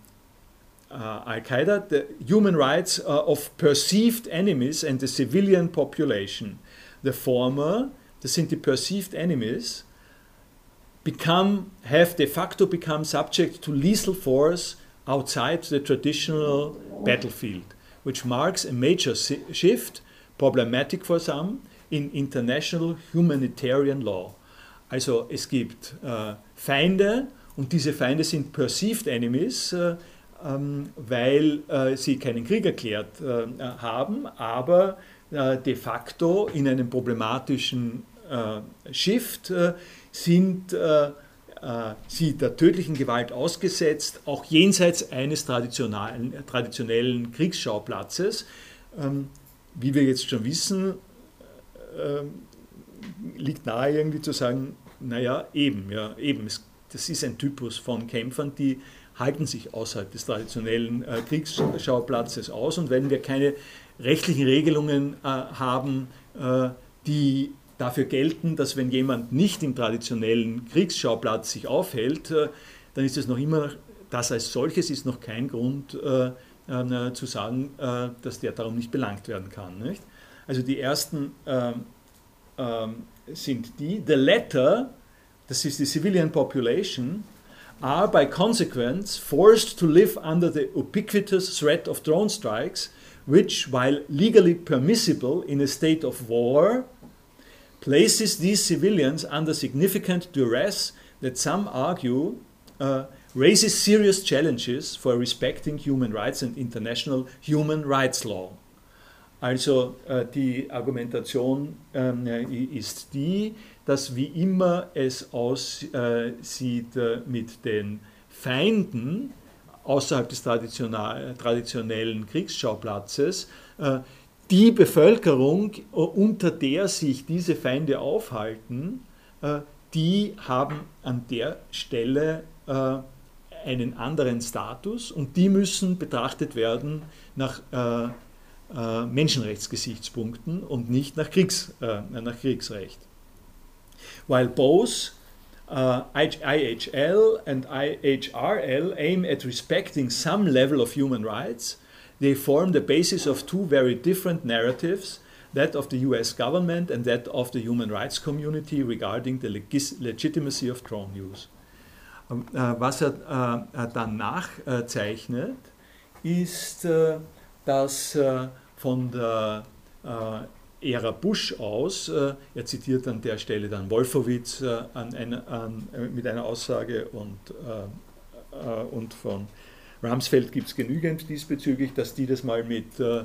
uh, Al Qaeda, the human rights uh, of perceived enemies and the civilian population. The former, das sind die perceived enemies, become, have de facto become subject to lethal force outside the traditional battlefield, which marks a major shift, problematic for some, in international humanitarian law. Also es gibt äh, Feinde und diese Feinde sind perceived enemies, äh, ähm, weil äh, sie keinen Krieg erklärt äh, haben, aber äh, de facto in einem problematischen Shift sind sie der tödlichen Gewalt ausgesetzt, auch jenseits eines traditionellen, traditionellen Kriegsschauplatzes. Ähm, wie wir jetzt schon wissen, liegt nahe irgendwie zu sagen, naja, eben, ja, eben, das ist ein Typus von Kämpfern, die halten sich außerhalb des traditionellen äh, Kriegsschauplatzes aus. Und wenn wir keine rechtlichen Regelungen äh, haben, äh, die dafür gelten, dass wenn jemand nicht im traditionellen Kriegsschauplatz sich aufhält, äh, dann ist es noch immer, das als solches ist noch kein Grund äh, äh, zu sagen, dass der darum nicht belangt werden kann. Nicht? Also die ersten ähm, ähm, sind die, the latter, das ist die Civilian Population, are by consequence forced to live under the ubiquitous threat of drone strikes, which, while legally permissible in a state of war, places these civilians under significant duress that some argue uh, raises serious challenges for respecting human rights and international human rights law. Also äh, die Argumentation ähm, ist die, dass wie immer es aussieht äh, mit den Feinden außerhalb des traditionellen Kriegsschauplatzes, äh, die Bevölkerung, äh, unter der sich diese Feinde aufhalten, die haben an der Stelle einen anderen Status und die müssen betrachtet werden nach Menschenrechtsgesichtspunkten und nicht nach, Kriegs, nach Kriegsrecht. while both uh, IHL and IHRL aim at respecting some level of human rights, they form the basis of two very different narratives that of the US government and that of the human rights community regarding the legitimacy of drone use. Um, uh, was er uh, dann nachzeichnet, ist, dass von der Ära Bush aus. Äh, er zitiert an der Stelle dann Wolfowitz äh, an eine, an, äh, mit einer Aussage und, und von Rumsfeld gibt es genügend diesbezüglich, dass die das mal mit uh,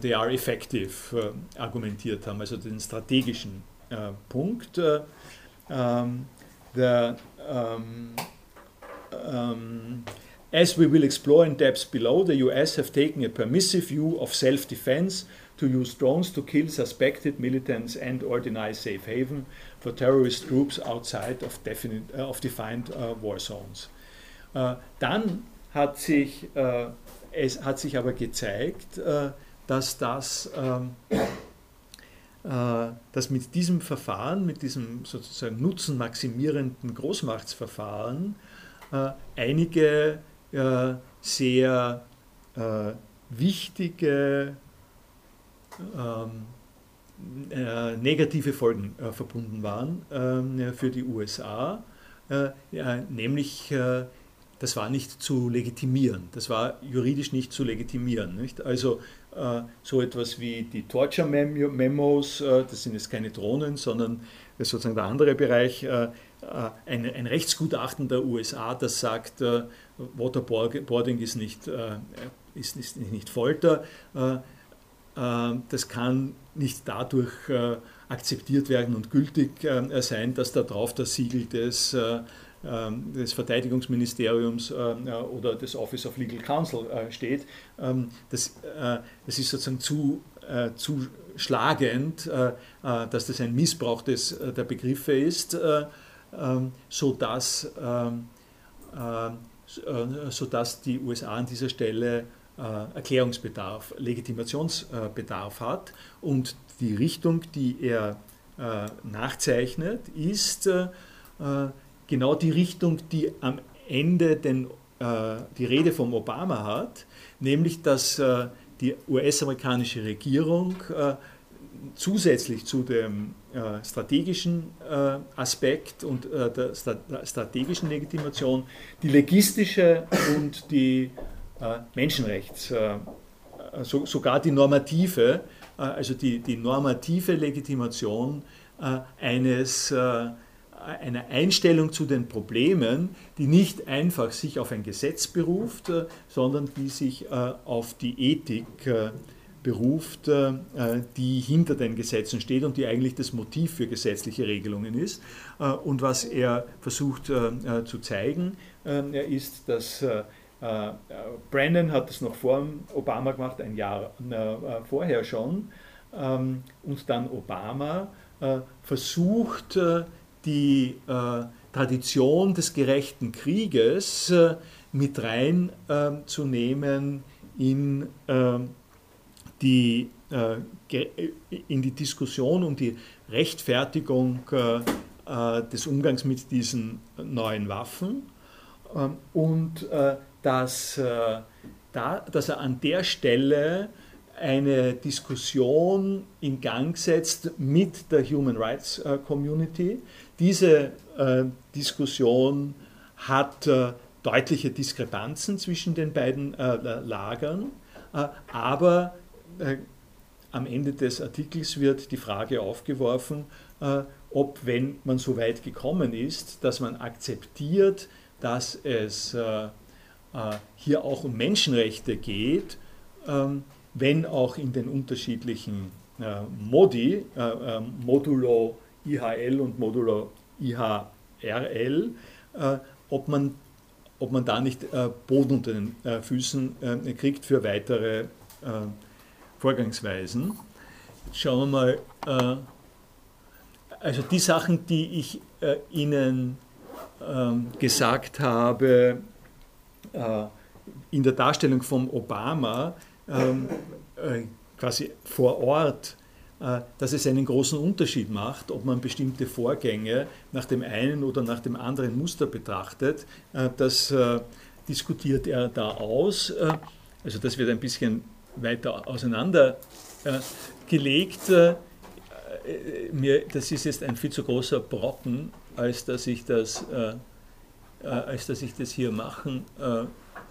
they are effective uh, argumentiert haben, also den strategischen uh, Punkt. Um, the, um, um, as we will explore in depth below, the US have taken a permissive view of self-defense to use drones to kill suspected militants and or deny safe haven for terrorist groups outside of, definite, uh, of defined uh, war zones. Uh, dann hat sich, uh, es hat sich aber gezeigt, uh, dass das um, dass mit diesem Verfahren, mit diesem sozusagen nutzenmaximierenden Großmachtsverfahren einige sehr wichtige ähm, äh, negative Folgen äh, verbunden waren äh, für die USA, äh, nämlich äh, das war nicht zu legitimieren, das war juridisch nicht zu legitimieren. Nicht? Also äh, so etwas wie die Torture Memos, das sind jetzt keine Drohnen, sondern das ist sozusagen der andere Bereich, ein, ein, Rechtsgutachten der USA, das sagt, Waterboarding ist nicht, ist, ist nicht Folter, das kann nicht dadurch äh, akzeptiert werden und gültig äh, sein, dass da drauf das Siegel des, äh, des Verteidigungsministeriums oder des Office of Legal Counsel steht. Ähm, das, das ist sozusagen zu, zu schlagend, dass das ein Missbrauch des, der Begriffe ist, ähm, sodass, sodass die USA an dieser Stelle äh, Erklärungsbedarf, Legitimationsbedarf hat. Und die Richtung, die er äh, nachzeichnet, ist äh, genau die Richtung, die am Ende den, die Rede vom Obama hat, nämlich dass die US-amerikanische Regierung zusätzlich zu dem strategischen Aspekt und der strategischen Legitimation die legistische und die äh, Menschenrechts, äh, so, sogar die normative, äh, also die, die normative Legitimation eines, einer Einstellung zu den Problemen, die nicht einfach sich auf ein Gesetz beruft, sondern die sich auf die Ethik beruft, die hinter den Gesetzen steht und die eigentlich das Motiv für gesetzliche Regelungen ist. Und was er versucht zu zeigen, ist, dass äh, Brennan hat das noch vor Obama gemacht, ein Jahr äh, vorher schon. Ähm, und dann Obama äh, versucht, die Tradition des gerechten Krieges mit reinzunehmen in die, in die Diskussion um die Rechtfertigung des Umgangs mit diesen neuen Waffen. Ähm, und dass, äh, da, dass er an der Stelle eine Diskussion in Gang setzt mit der Human Rights äh, Community. Diese äh, Diskussion hat deutliche Diskrepanzen zwischen den beiden Lagern, aber am Ende des Artikels wird die Frage aufgeworfen, ob, wenn man so weit gekommen ist, dass man akzeptiert, dass es äh, hier auch um Menschenrechte geht, ähm, wenn auch in den unterschiedlichen äh, Modi, äh, Modulo IHL und Modulo IHRL, ob man, ob man da nicht Boden unter den Füßen kriegt für weitere Vorgangsweisen. Schauen wir mal, also die Sachen, die ich Ihnen ähm, gesagt habe, äh, in der Darstellung von Obama ähm, äh, quasi vor Ort, äh, dass es einen großen Unterschied macht, ob man bestimmte Vorgänge nach dem einen oder nach dem anderen Muster betrachtet. Das diskutiert er da aus. Also das wird ein bisschen weiter auseinandergelegt. das ist jetzt ein viel zu großer Brocken, als dass ich das äh, als dass ich das hier machen äh,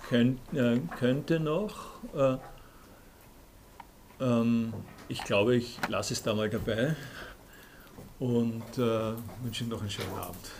könnt, äh, könnte noch. Ähm, ich glaube, ich lasse es da mal dabei und wünsche Ihnen noch einen schönen Abend.